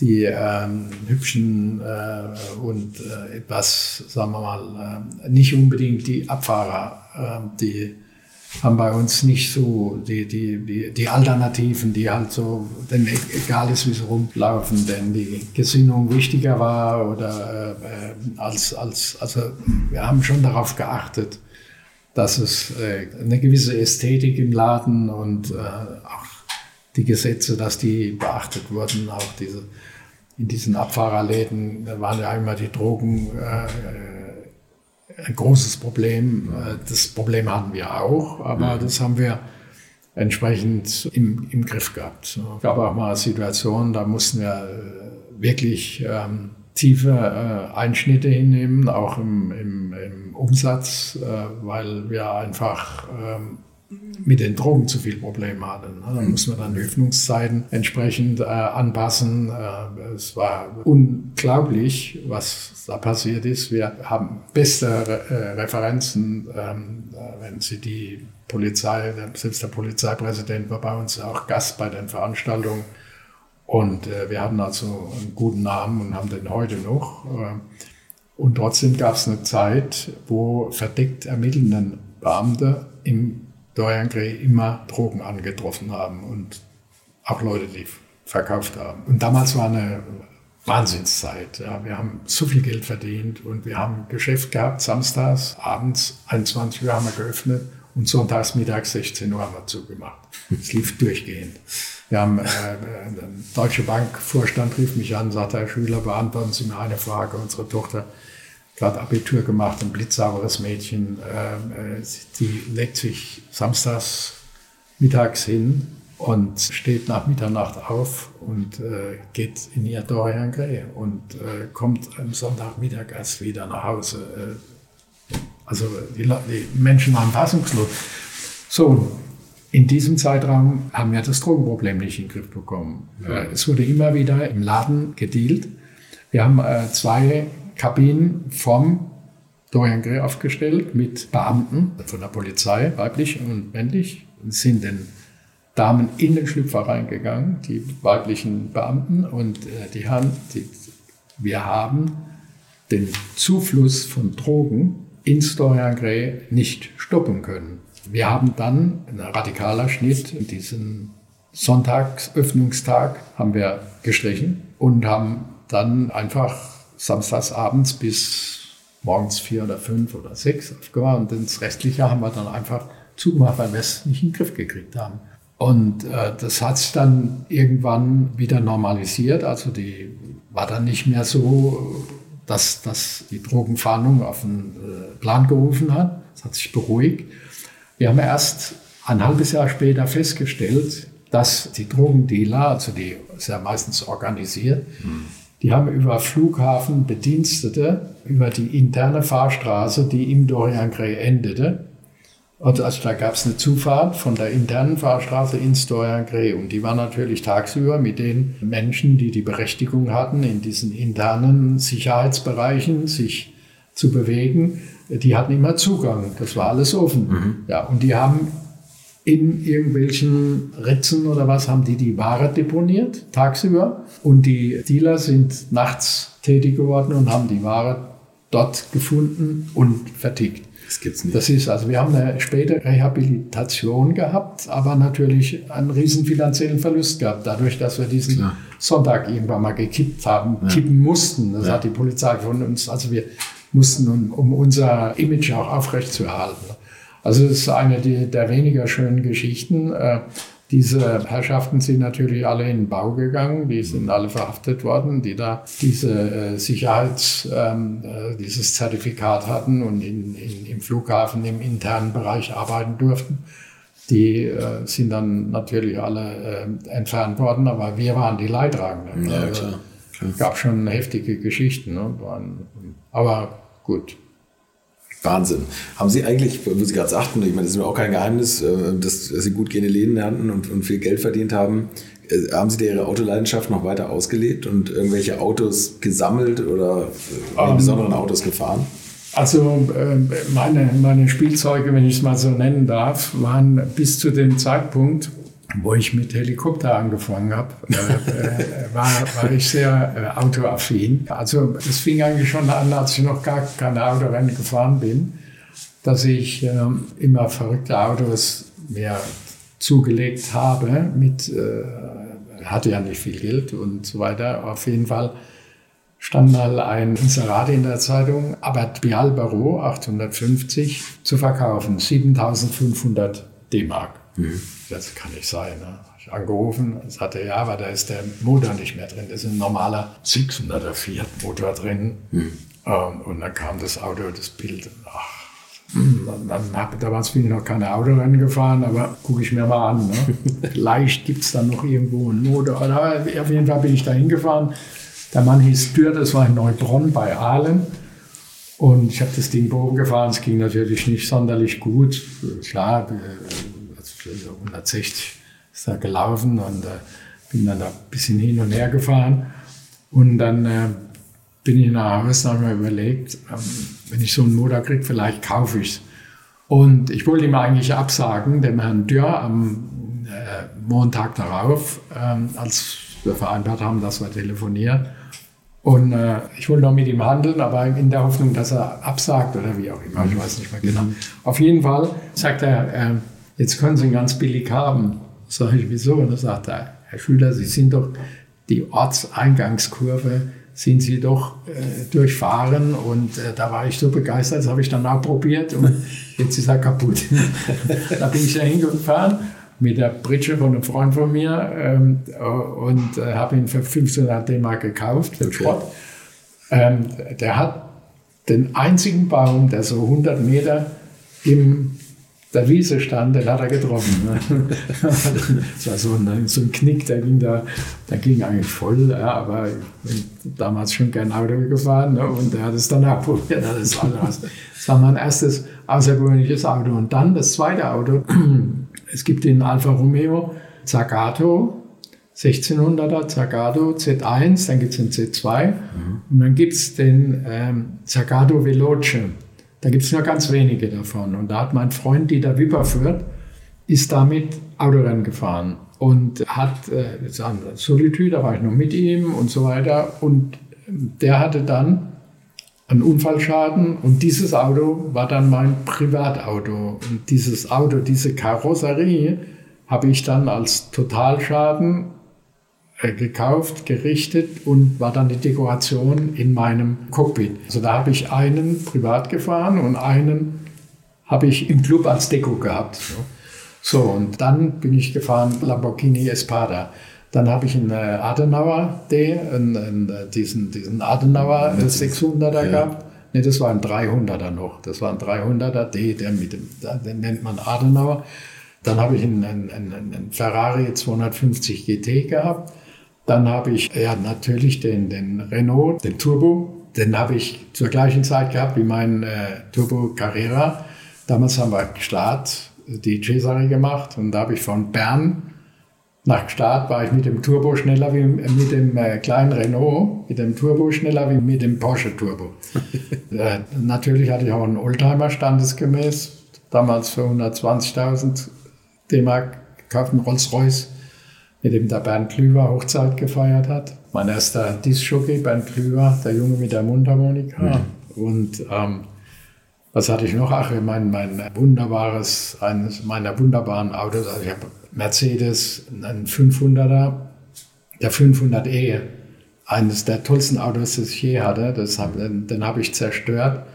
die ähm, hübschen äh, und äh, etwas, sagen wir mal, äh, nicht unbedingt die Abfahrer, äh, die haben bei uns nicht so die, die, die, die Alternativen, die halt so, denn e-, egal ist, wie sie rumlaufen, denn die Gesinnung wichtiger war oder äh, als, als, also wir haben schon darauf geachtet, dass es äh, eine gewisse Ästhetik im Laden und äh, auch die Gesetze, dass die beachtet wurden, auch diese, in diesen Abfahrerläden waren ja immer die Drogen, äh, ein großes Problem. Das Problem hatten wir auch, aber das haben wir entsprechend im, im Griff gehabt. Es gab auch mal Situationen, da mussten wir wirklich ähm, tiefe äh, Einschnitte hinnehmen, auch im, im, im Umsatz, äh, weil wir einfach ähm, mit den Drogen zu viel Probleme hatten. Da muss man dann die Öffnungszeiten entsprechend äh, anpassen. Äh, es war unglaublich, was da passiert ist. Wir haben beste äh, Referenzen, ähm, äh, wenn Sie die Polizei, selbst der Polizeipräsident war bei uns auch Gast bei den Veranstaltungen. Und äh, wir hatten also einen guten Namen und haben den heute noch. Äh, und trotzdem gab es eine Zeit, wo verdeckt ermittelnden Beamte im Dorian Gray immer Drogen angetroffen haben und auch Leute, die verkauft haben. Und damals war eine Wahnsinnszeit. Ja. Wir haben so viel Geld verdient und wir haben Geschäft gehabt, samstags, abends, 21 Uhr haben wir geöffnet Und sonntags mittags 16 Uhr haben wir zugemacht. Es lief durchgehend. Wir haben, äh, der Deutsche Bank Vorstand rief mich an, sagte, Herr Schüler, beantworten Sie mir eine Frage. Unsere Tochter gerade Abitur gemacht, ein blitzsauberes Mädchen, äh, die legt sich samstags mittags hin und steht nach Mitternacht auf und äh, geht in ihr Dorian Gray und äh, kommt am Sonntagmittag erst wieder nach Hause. Äh, also die, die, Menschen waren fassungslos. So, in diesem Zeitraum haben wir das Drogenproblem nicht in den Griff bekommen. Ja. Äh, es wurde immer wieder im Laden gedealt. Wir haben äh, zwei Kabinen vom Dorian Gray aufgestellt mit Beamten von der Polizei, weiblich und männlich, sind den Damen in den Schlüpfer reingegangen, die weiblichen Beamten, und äh, die haben, die, wir haben den Zufluss von Drogen ins Dorian Gray nicht stoppen können. Wir haben dann einen radikaler Schnitt, diesen Sonntagsöffnungstag haben wir gestrichen und haben dann einfach samstags abends bis morgens vier oder fünf oder sechs aufgemacht und das Restliche haben wir dann einfach zugemacht, weil wir es nicht in den Griff gekriegt haben. Und äh, das hat sich dann irgendwann wieder normalisiert. Also die war dann nicht mehr so, dass, dass die Drogenfahndung auf den äh, Plan gerufen hat. Es hat sich beruhigt. Wir haben erst ein halbes Jahr später festgestellt, dass die Drogendealer, also die ist ja meistens organisiert, mhm. Die haben über Flughafen Bedienstete, über die interne Fahrstraße, die im Dorian Gray endete, also, also da gab es eine Zufahrt von der internen Fahrstraße ins Dorian-Gray und die war natürlich tagsüber mit den Menschen, die die Berechtigung hatten, in diesen internen Sicherheitsbereichen sich zu bewegen, die hatten immer Zugang. Das war alles offen. Mhm. Ja, und die haben in irgendwelchen Ritzen oder was haben die die Ware deponiert tagsüber und die Dealer sind nachts tätig geworden und haben die Ware dort gefunden und vertickt. Das gibt's nicht. Das ist, also wir haben eine späte Rehabilitation gehabt, aber natürlich einen riesen finanziellen Verlust gehabt, dadurch, dass wir diesen Klar. Sonntag irgendwann mal gekippt haben, ja. kippen mussten. Das ja. hat die Polizei von uns, also wir mussten, um, um unser Image auch aufrechtzuerhalten. Also das ist eine der weniger schönen Geschichten. Äh, diese Herrschaften sind natürlich alle in den Bau gegangen, die sind alle verhaftet worden, die da diese äh, Sicherheits, ähm, äh, dieses Zertifikat hatten und in, in, im Flughafen im internen Bereich arbeiten durften. Die sind dann natürlich alle entfernt worden, aber wir waren die Leidtragenden. Ja, also, klar. klar. gab schon heftige Geschichten. Ne? Aber gut. Wahnsinn. Haben Sie eigentlich, wo Sie gerade sagten, ich meine, das ist mir auch kein Geheimnis, äh, dass, Sie gut gehende Läden hatten und, und viel Geld verdient haben. Äh, haben Sie Ihre Autoleidenschaft noch weiter ausgelebt und irgendwelche Autos gesammelt oder um, äh, ähm, besonderen Autos gefahren? Also meine, meine Spielzeuge, wenn ich es mal so nennen darf, waren bis zu dem Zeitpunkt, wo ich mit Helikopter angefangen habe, äh, war, war ich sehr äh, autoaffin. Also das fing eigentlich schon an, als ich noch gar keine Autorennen gefahren bin, dass ich äh, immer verrückte Autos mir zugelegt habe. Mit, äh, hatte ja nicht viel Geld und so weiter. Auf jeden Fall stand mal ein Inserat in der Zeitung, Abbott Bialbero 850 zu verkaufen, 7500 D-Mark. Mhm. Das kann nicht sein. Ne? Ich angerufen, sagte, ja, aber da ist der Motor nicht mehr drin. Da ist ein normaler 600er Fiat Motor drin. Mhm. Und dann kam das Auto, das Bild. Ach, dann, dann habe damals bin ich noch keine Autorennen gefahren, aber gucke ich mir mal an. Ne? Leicht gibt es dann noch irgendwo einen Motor. Aber auf jeden Fall bin ich da hingefahren. Der Mann hieß Dürr, das war in Neubronn bei Aalen. Und ich habe das Ding Bogen gefahren. Es ging natürlich nicht sonderlich gut. Klar, 160 ist da gelaufen und äh, bin dann da ein bisschen hin und her gefahren. Und dann äh, bin ich nach Hause und habe mir überlegt, ähm, wenn ich so einen Motor kriege, vielleicht kaufe ich es. Und ich wollte ihm eigentlich absagen, dem Herrn Dürr am äh, Montag darauf, ähm, als wir vereinbart haben, dass wir telefonieren. Und äh, ich wollte noch mit ihm handeln, aber in der Hoffnung, dass er absagt oder wie auch immer. Ich weiß nicht mehr genau. Mhm. Auf jeden Fall sagt er, äh, jetzt können Sie ihn ganz billig haben. Sag ich, wieso? Und er sagt er, Herr Schüler, Sie sind doch die Ortseingangskurve sind sie doch äh, durchfahren und äh, da war ich so begeistert, das habe ich dann auch probiert und jetzt ist er kaputt. da bin ich da hingefahren mit der Britsche von einem Freund von mir ähm, und äh, habe ihn für 1500 D-Mark gekauft, für okay. Schrott. Ähm, der hat den einzigen Baum, der so 100 Meter im der Wiese stand, den hat er getroffen. Das war so ein, so ein Knick, der ging da, der ging eigentlich voll, ja, aber ich bin damals schon gern Auto gefahren ne? und er hat es dann abprobiert. Das war, das war mein erstes außergewöhnliches Auto. Und dann das zweite Auto, es gibt den Alfa Romeo Zagato, 1600er Zagato Z1, dann gibt es den Z2 mhm. und dann gibt es den ähm, Zagato Veloce. Da gibt es nur ganz wenige davon. Und da hat mein Freund Dieter Wipperfürth, ist damit Autorennen gefahren und hat äh, Solitude, da war ich noch mit ihm und so weiter. Und der hatte dann einen Unfallschaden und dieses Auto war dann mein Privatauto. Und dieses Auto, diese Karosserie, habe ich dann als Totalschaden gekauft, gerichtet und war dann die Dekoration in meinem Cockpit. Also da habe ich einen privat gefahren und einen habe ich im Club als Deko gehabt. So, und dann bin ich gefahren Lamborghini Espada. Dann habe ich einen äh, Adenauer D, einen, einen, äh, diesen, diesen Adenauer 600er ja. gehabt. Ne, das war ein 300er noch. Das war ein 300er D, der mit dem, den nennt man Adenauer. Dann habe ich einen, einen Ferrari 250 GT gehabt. Dann habe ich ja natürlich den, den Renault, den Turbo. Den habe ich zur gleichen Zeit gehabt wie mein äh, Turbo Carrera. Damals haben wir Start die Cesare gemacht und da habe ich von Bern nach Start war ich mit dem Turbo schneller wie mit dem äh, kleinen Renault, mit dem Turbo schneller wie mit dem Porsche Turbo. äh, natürlich hatte ich auch einen Oldtimer standesgemäß, damals für 120.000 D-Mark gekauft, einen Rolls-Royce mit dem der Bernd Klüver Hochzeit gefeiert hat. Mein erster Disc-Jockey, Bernd Klüver, der Junge mit der Mundharmonika. Mhm. Und ähm, was hatte ich noch? Ach, mein, mein wunderbares, eines meiner wunderbaren Autos. Also ich habe Mercedes, einen 500er, der 500e, eines der tollsten Autos, das ich je hatte. Das hab, den, den habe ich zerstört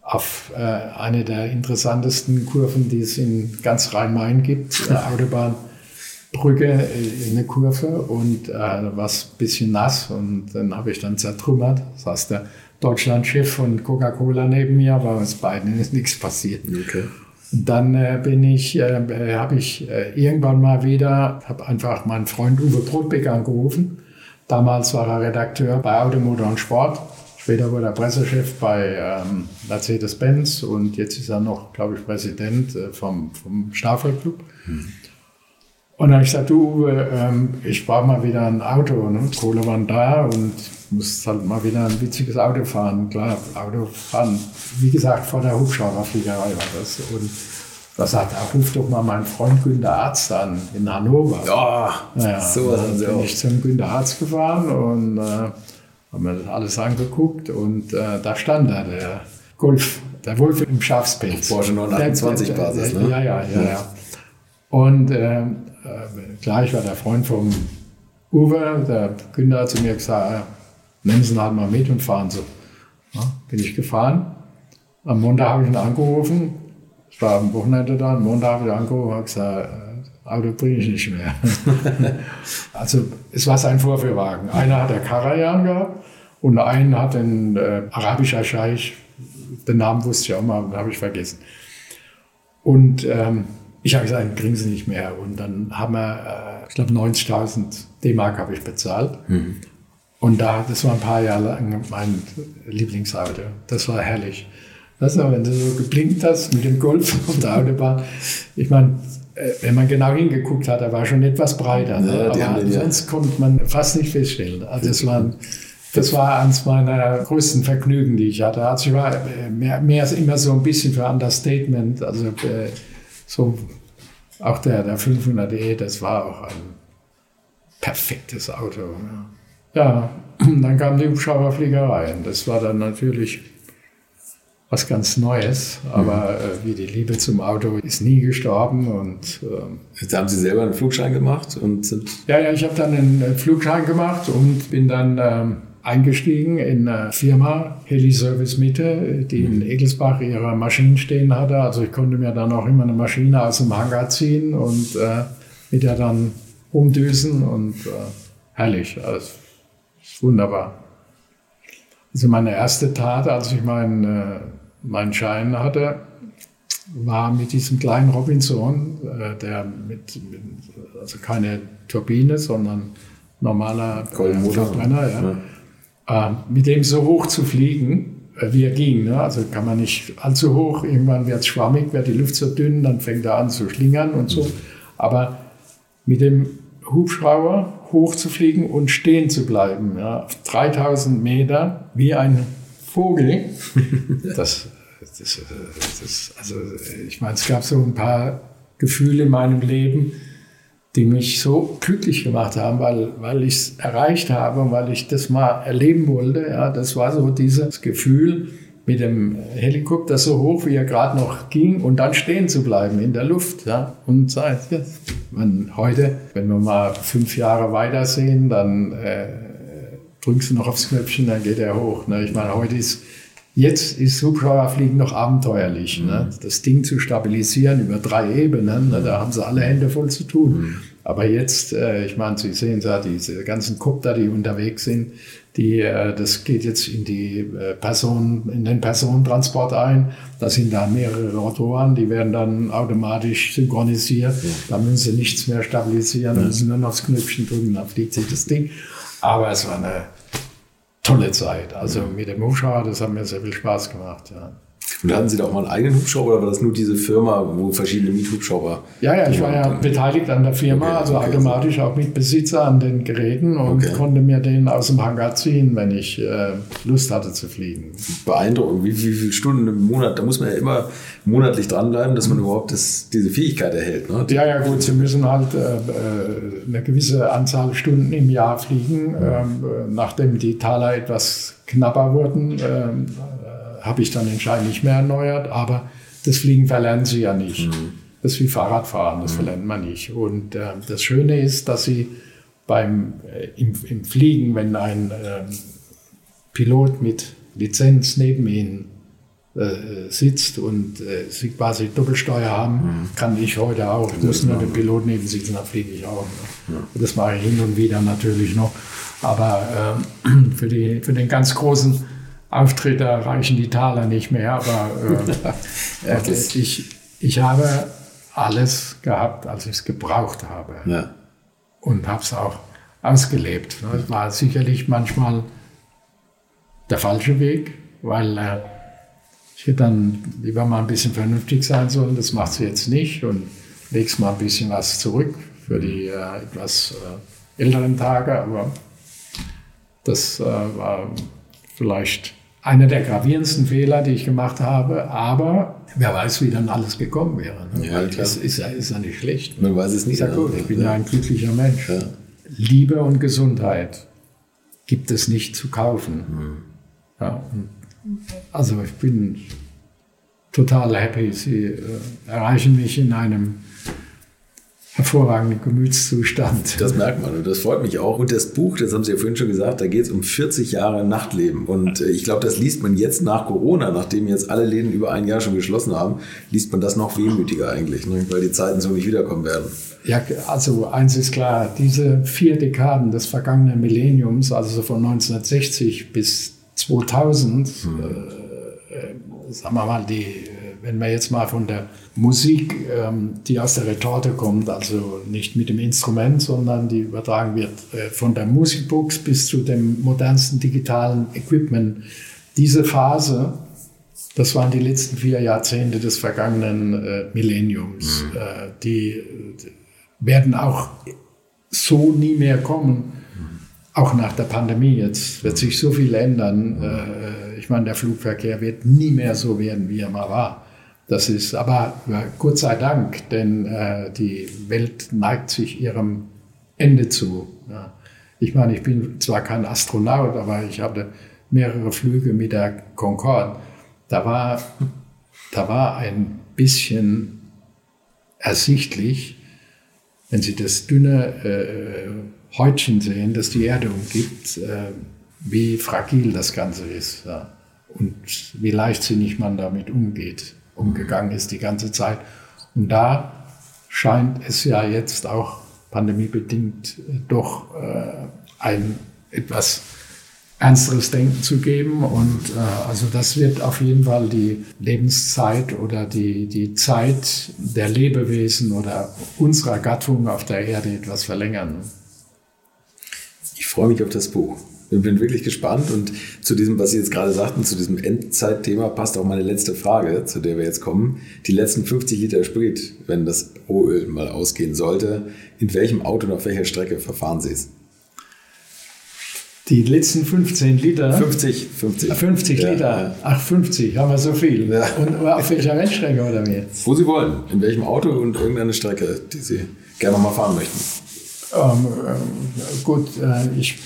auf äh, eine der interessantesten Kurven, die es in ganz Rhein-Main gibt, der Autobahn Brücke in eine Kurve und äh, da war es ein bisschen nass und dann habe ich dann zertrümmert. Heißt, der Deutschlandschiff und Coca-Cola neben mir, aber uns beiden ist nichts passiert. Okay. Dann äh, bin ich, äh, habe ich äh, irgendwann mal wieder, habe einfach meinen Freund Uwe Brotbeck angerufen. Damals war er Redakteur bei Automotor und Sport. Später wurde er Pressechef bei ähm, Mercedes-Benz und jetzt ist er noch, glaube ich, Präsident äh, vom, vom Staffel Club. Und dann habe ich gesagt, du, ähm, ich brauche mal wieder ein Auto. Ne? Kohle waren da und muss halt mal wieder ein witziges Auto fahren. Klar, Auto fahren. Wie gesagt, vor der Hubschrauberfliegerei war das. Und da sagt er, ruf doch mal meinen Freund Günter Arzt an in Hannover. Ja, naja, so sie bin auch. ich zum Günter Arzt gefahren und äh, haben mir das alles angeguckt und äh, da stand er, der Golf, der Wolf im Schafspelz. Porsche 928 Basis, ne? Ja, ja, ja, ja. Und äh, äh, klar, ich war der Freund vom Uwe, der Günther hat zu mir gesagt, nehmen Sie halt mal mit und fahren Sie. Ja, bin ich gefahren. Am Montag habe ich ihn angerufen. Ich war am Wochenende da. Am Montag habe ich ihn angerufen und gesagt, äh, Auto bringe ich nicht mehr. also es war sein Vorführwagen. Einer hat der Karajan gehabt und einen hat ein äh, arabischer Scheich, den Namen wusste ich auch mal, habe ich vergessen. Und ähm, ich habe gesagt, kriegen Sie nicht mehr. Und dann haben wir, äh, ich glaube, 90.000 D-Mark habe ich bezahlt. Mhm. Und da, das war ein paar Jahre lang mein Lieblingsauto. Das war herrlich. Weißt du, wenn du so geblinkt hast mit dem Golf auf der Autobahn. Ich meine, äh, wenn man genau hingeguckt hat, er war schon etwas breiter. Ne? Ja, Aber sonst ja. konnte man fast nicht feststellen. Also das war, das war eines meiner größten Vergnügen, die ich hatte. Also ich war äh, mehr, mehr immer so ein bisschen für Understatement. Also äh, so, auch der, der 500e, das war auch ein perfektes Auto. Ja, ja dann kam die Hubschrauberfliegerei. Und das war dann natürlich was ganz Neues, aber mhm. äh, wie die Liebe zum Auto ist nie gestorben und ähm, jetzt haben Sie selber einen Flugschein gemacht und sind ja ja ich habe dann einen Flugschein gemacht und bin dann ähm, eingestiegen in eine Firma, Heli Service Mitte, die in Egelsbach ihre Maschinen stehen hatte. Also ich konnte mir dann auch immer eine Maschine aus dem Hangar ziehen und äh, mit der dann umdüsen und äh, herrlich. Also, wunderbar. Also meine erste Tat, als ich meinen, äh, meinen Schein hatte, war mit diesem kleinen Robinson, äh, der mit, mit, also keine Turbine, sondern normaler äh, Verbrenner, ja. ja äh, mit dem so hoch zu fliegen, äh, wie er ging. Ne? Also kann man nicht allzu hoch, irgendwann wird es schwammig, wird die Luft so dünn, dann fängt er an zu schlingern und so. Aber mit dem Hubschrauber hoch zu fliegen und stehen zu bleiben, ja, auf 3000 Meter, wie ein Vogel, das, das, das, also ich meine, es gab so ein paar Gefühle in meinem Leben, die mich so glücklich gemacht haben, weil, weil ich es erreicht habe und weil ich das mal erleben wollte. Ja, das war so dieses Gefühl, mit dem Helikopter so hoch, wie er gerade noch ging, und dann stehen zu bleiben in der Luft. Ja, und seit, ja, man, heute, wenn wir mal fünf Jahre weiter sehen, dann äh, drückst du noch aufs Knöpfchen, dann geht er hoch. Ne? Ich meine, heute ist Jetzt ist Hubschrauberfliegen noch abenteuerlich. Mhm. Ne? Das Ding zu stabilisieren über drei Ebenen, ne? da haben sie alle Hände voll zu tun. Mhm. Aber jetzt, äh, ich meine, Sie sehen ja, diese ganzen Kopter, die unterwegs sind, die, äh, das geht jetzt in die äh, Personen, in den Personentransport ein. Da sind da mehrere Rotoren, die werden dann automatisch synchronisiert. Ja. Da müssen Sie nichts mehr stabilisieren, ja. müssen nur noch das Knöpfchen drücken, dann fliegt sich das Ding. Aber es war eine tolle Zeit. Also mit dem Hubschrauber, das hat mir sehr viel Spaß gemacht. Ja. Und hatten Sie da auch mal einen eigenen Hubschrauber oder war das nur diese Firma, wo verschiedene Miethubschrauber? Ja, ja, ich war ja beteiligt an der Firma, okay, also okay, automatisch auch Mitbesitzer an den Geräten und okay. konnte mir den aus dem Hangar ziehen, wenn ich äh, Lust hatte zu fliegen. Beeindruckend, wie, wie viele Stunden im Monat, da muss man ja immer monatlich dranbleiben, dass man überhaupt das, diese Fähigkeit erhält. Ne? Ja, ja, gut, Sie müssen halt äh, äh eine gewisse Anzahl Stunden im Jahr fliegen, ja. ähm, äh, nachdem die Taler etwas knapper wurden. Ähm, habe ich dann entscheidend nicht mehr erneuert, aber das Fliegen verlernen sie ja nicht. Mhm. Das ist wie Fahrradfahren, das mhm. verlernt man nicht. Und äh, das Schöne ist, dass sie beim, äh, im, im, Fliegen, wenn ein äh, Pilot mit Lizenz neben ihnen äh, sitzt und äh, sie quasi Doppelsteuer haben, mhm. kann ich heute auch. Ich muss nur den Pilot neben sitzen, dann fliege ich auch. Ne? Ja. Das mache ich hin und wieder natürlich noch. Aber ähm, für, die, für den ganz großen Auftritte reichen die Taler nicht mehr, aber äh, äh, ich, ich habe alles gehabt, als ich es gebraucht habe. Ja. Und habe es auch ausgelebt. Es war sicherlich manchmal der falsche Weg, weil äh, ich hätte dann lieber mal ein bisschen vernünftig sein sollen. Das macht sie jetzt nicht und legst mal ein bisschen was zurück für die äh, etwas äh, älteren Tage. Aber das äh, war vielleicht einer der gravierendsten Fehler, die ich gemacht habe. Aber wer weiß, wie dann alles gekommen wäre. Ne? Ja. Das ist, ist ja nicht schlecht. Man weiß es nicht. Ja, gut, ich bin ja ein glücklicher Mensch. Ja. Liebe und Gesundheit gibt es nicht zu kaufen. Mhm. Ja, also ich bin total happy. Sie äh, erreichen mich in einem hervorragenden Gemütszustand. Das merkt man und das freut mich auch. Und das Buch, das haben Sie ja vorhin schon gesagt, da geht es um 40 Jahre Nachtleben. Und äh, ich glaube, das liest man jetzt nach Corona, nachdem jetzt alle Läden über ein Jahr schon geschlossen haben, liest man das noch wehmütiger eigentlich, ne? weil die Zeiten so nicht wiederkommen werden. Ja, also eins ist klar, diese vier Dekaden des vergangenen Millenniums, also von 1960 bis 2000, hm. äh, äh, sagen wir mal, die wenn wir jetzt mal von der Musik, ähm, die aus der Retorte kommt, also nicht mit dem Instrument, sondern die übertragen wird äh, von der Musikbox bis zu dem modernsten digitalen Equipment, diese Phase, das waren die letzten vier Jahrzehnte des vergangenen äh, Millenniums, mhm. äh, die werden auch so nie mehr kommen. Auch nach der Pandemie jetzt wird sich so viel ändern. Äh, ich meine, der Flugverkehr wird nie mehr so werden, wie er mal war. Das ist aber Gott sei Dank, denn äh, die Welt neigt sich ihrem Ende zu. Ja. Ich meine, ich bin zwar kein Astronaut, aber ich hatte mehrere Flüge mit der Concorde. Da war, da war ein bisschen ersichtlich, wenn Sie das dünne äh, Häutchen sehen, das die Erde umgibt, äh, wie fragil das Ganze ist ja. und wie leichtsinnig man damit umgeht, umgegangen ist die ganze Zeit. Und da scheint es ja jetzt auch pandemiebedingt äh, doch äh, ein etwas ernsteres Denken zu geben. Und äh, also das wird auf jeden Fall die Lebenszeit oder die, die Zeit der Lebewesen oder unserer Gattung auf der Erde etwas verlängern. Ich freue mich auf das Buch. Ich bin wirklich gespannt und zu diesem, was Sie jetzt gerade sagten, zu diesem Endzeitthema passt auch meine letzte Frage, zu der wir jetzt kommen. Die letzten 50 Liter Sprit, wenn das Rohöl mal ausgehen sollte, in welchem Auto und auf welcher Strecke verfahren Sie es? Die letzten 15 Liter. 50, 50. 50 ja. Liter. Ach, 50, haben wir so viel. Ja. Und auf welcher Rennstrecke oder wie? Wo Sie wollen. In welchem Auto und irgendeine Strecke, die Sie gerne mal fahren möchten. Ähm, äh, gut, äh, ich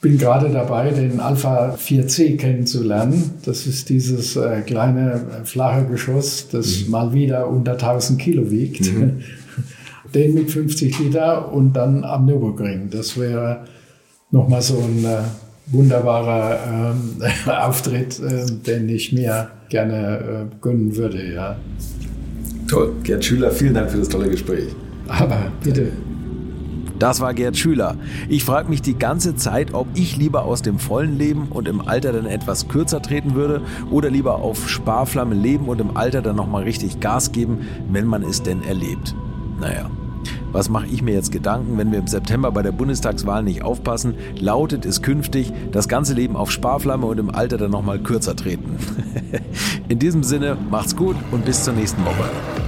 bin gerade dabei, den Alpha 4C kennenzulernen. Das ist dieses äh, kleine äh, flache Geschoss, das mhm. mal wieder unter 1000 Kilo wiegt. Mhm. Den mit 50 Liter und dann am Nürburgring. Das wäre nochmal so ein äh, wunderbarer äh, Auftritt, äh, den ich mir gerne äh, gönnen würde. Ja. Toll. Gerd Schüler, vielen Dank für das tolle Gespräch. Aber bitte. Das war Gerd Schüler. Ich frage mich die ganze Zeit, ob ich lieber aus dem vollen Leben und im Alter dann etwas kürzer treten würde oder lieber auf Sparflamme leben und im Alter dann nochmal richtig Gas geben, wenn man es denn erlebt. Naja, was mache ich mir jetzt Gedanken, wenn wir im September bei der Bundestagswahl nicht aufpassen? Lautet es künftig, das ganze Leben auf Sparflamme und im Alter dann nochmal kürzer treten. In diesem Sinne, macht's gut und bis zur nächsten Woche.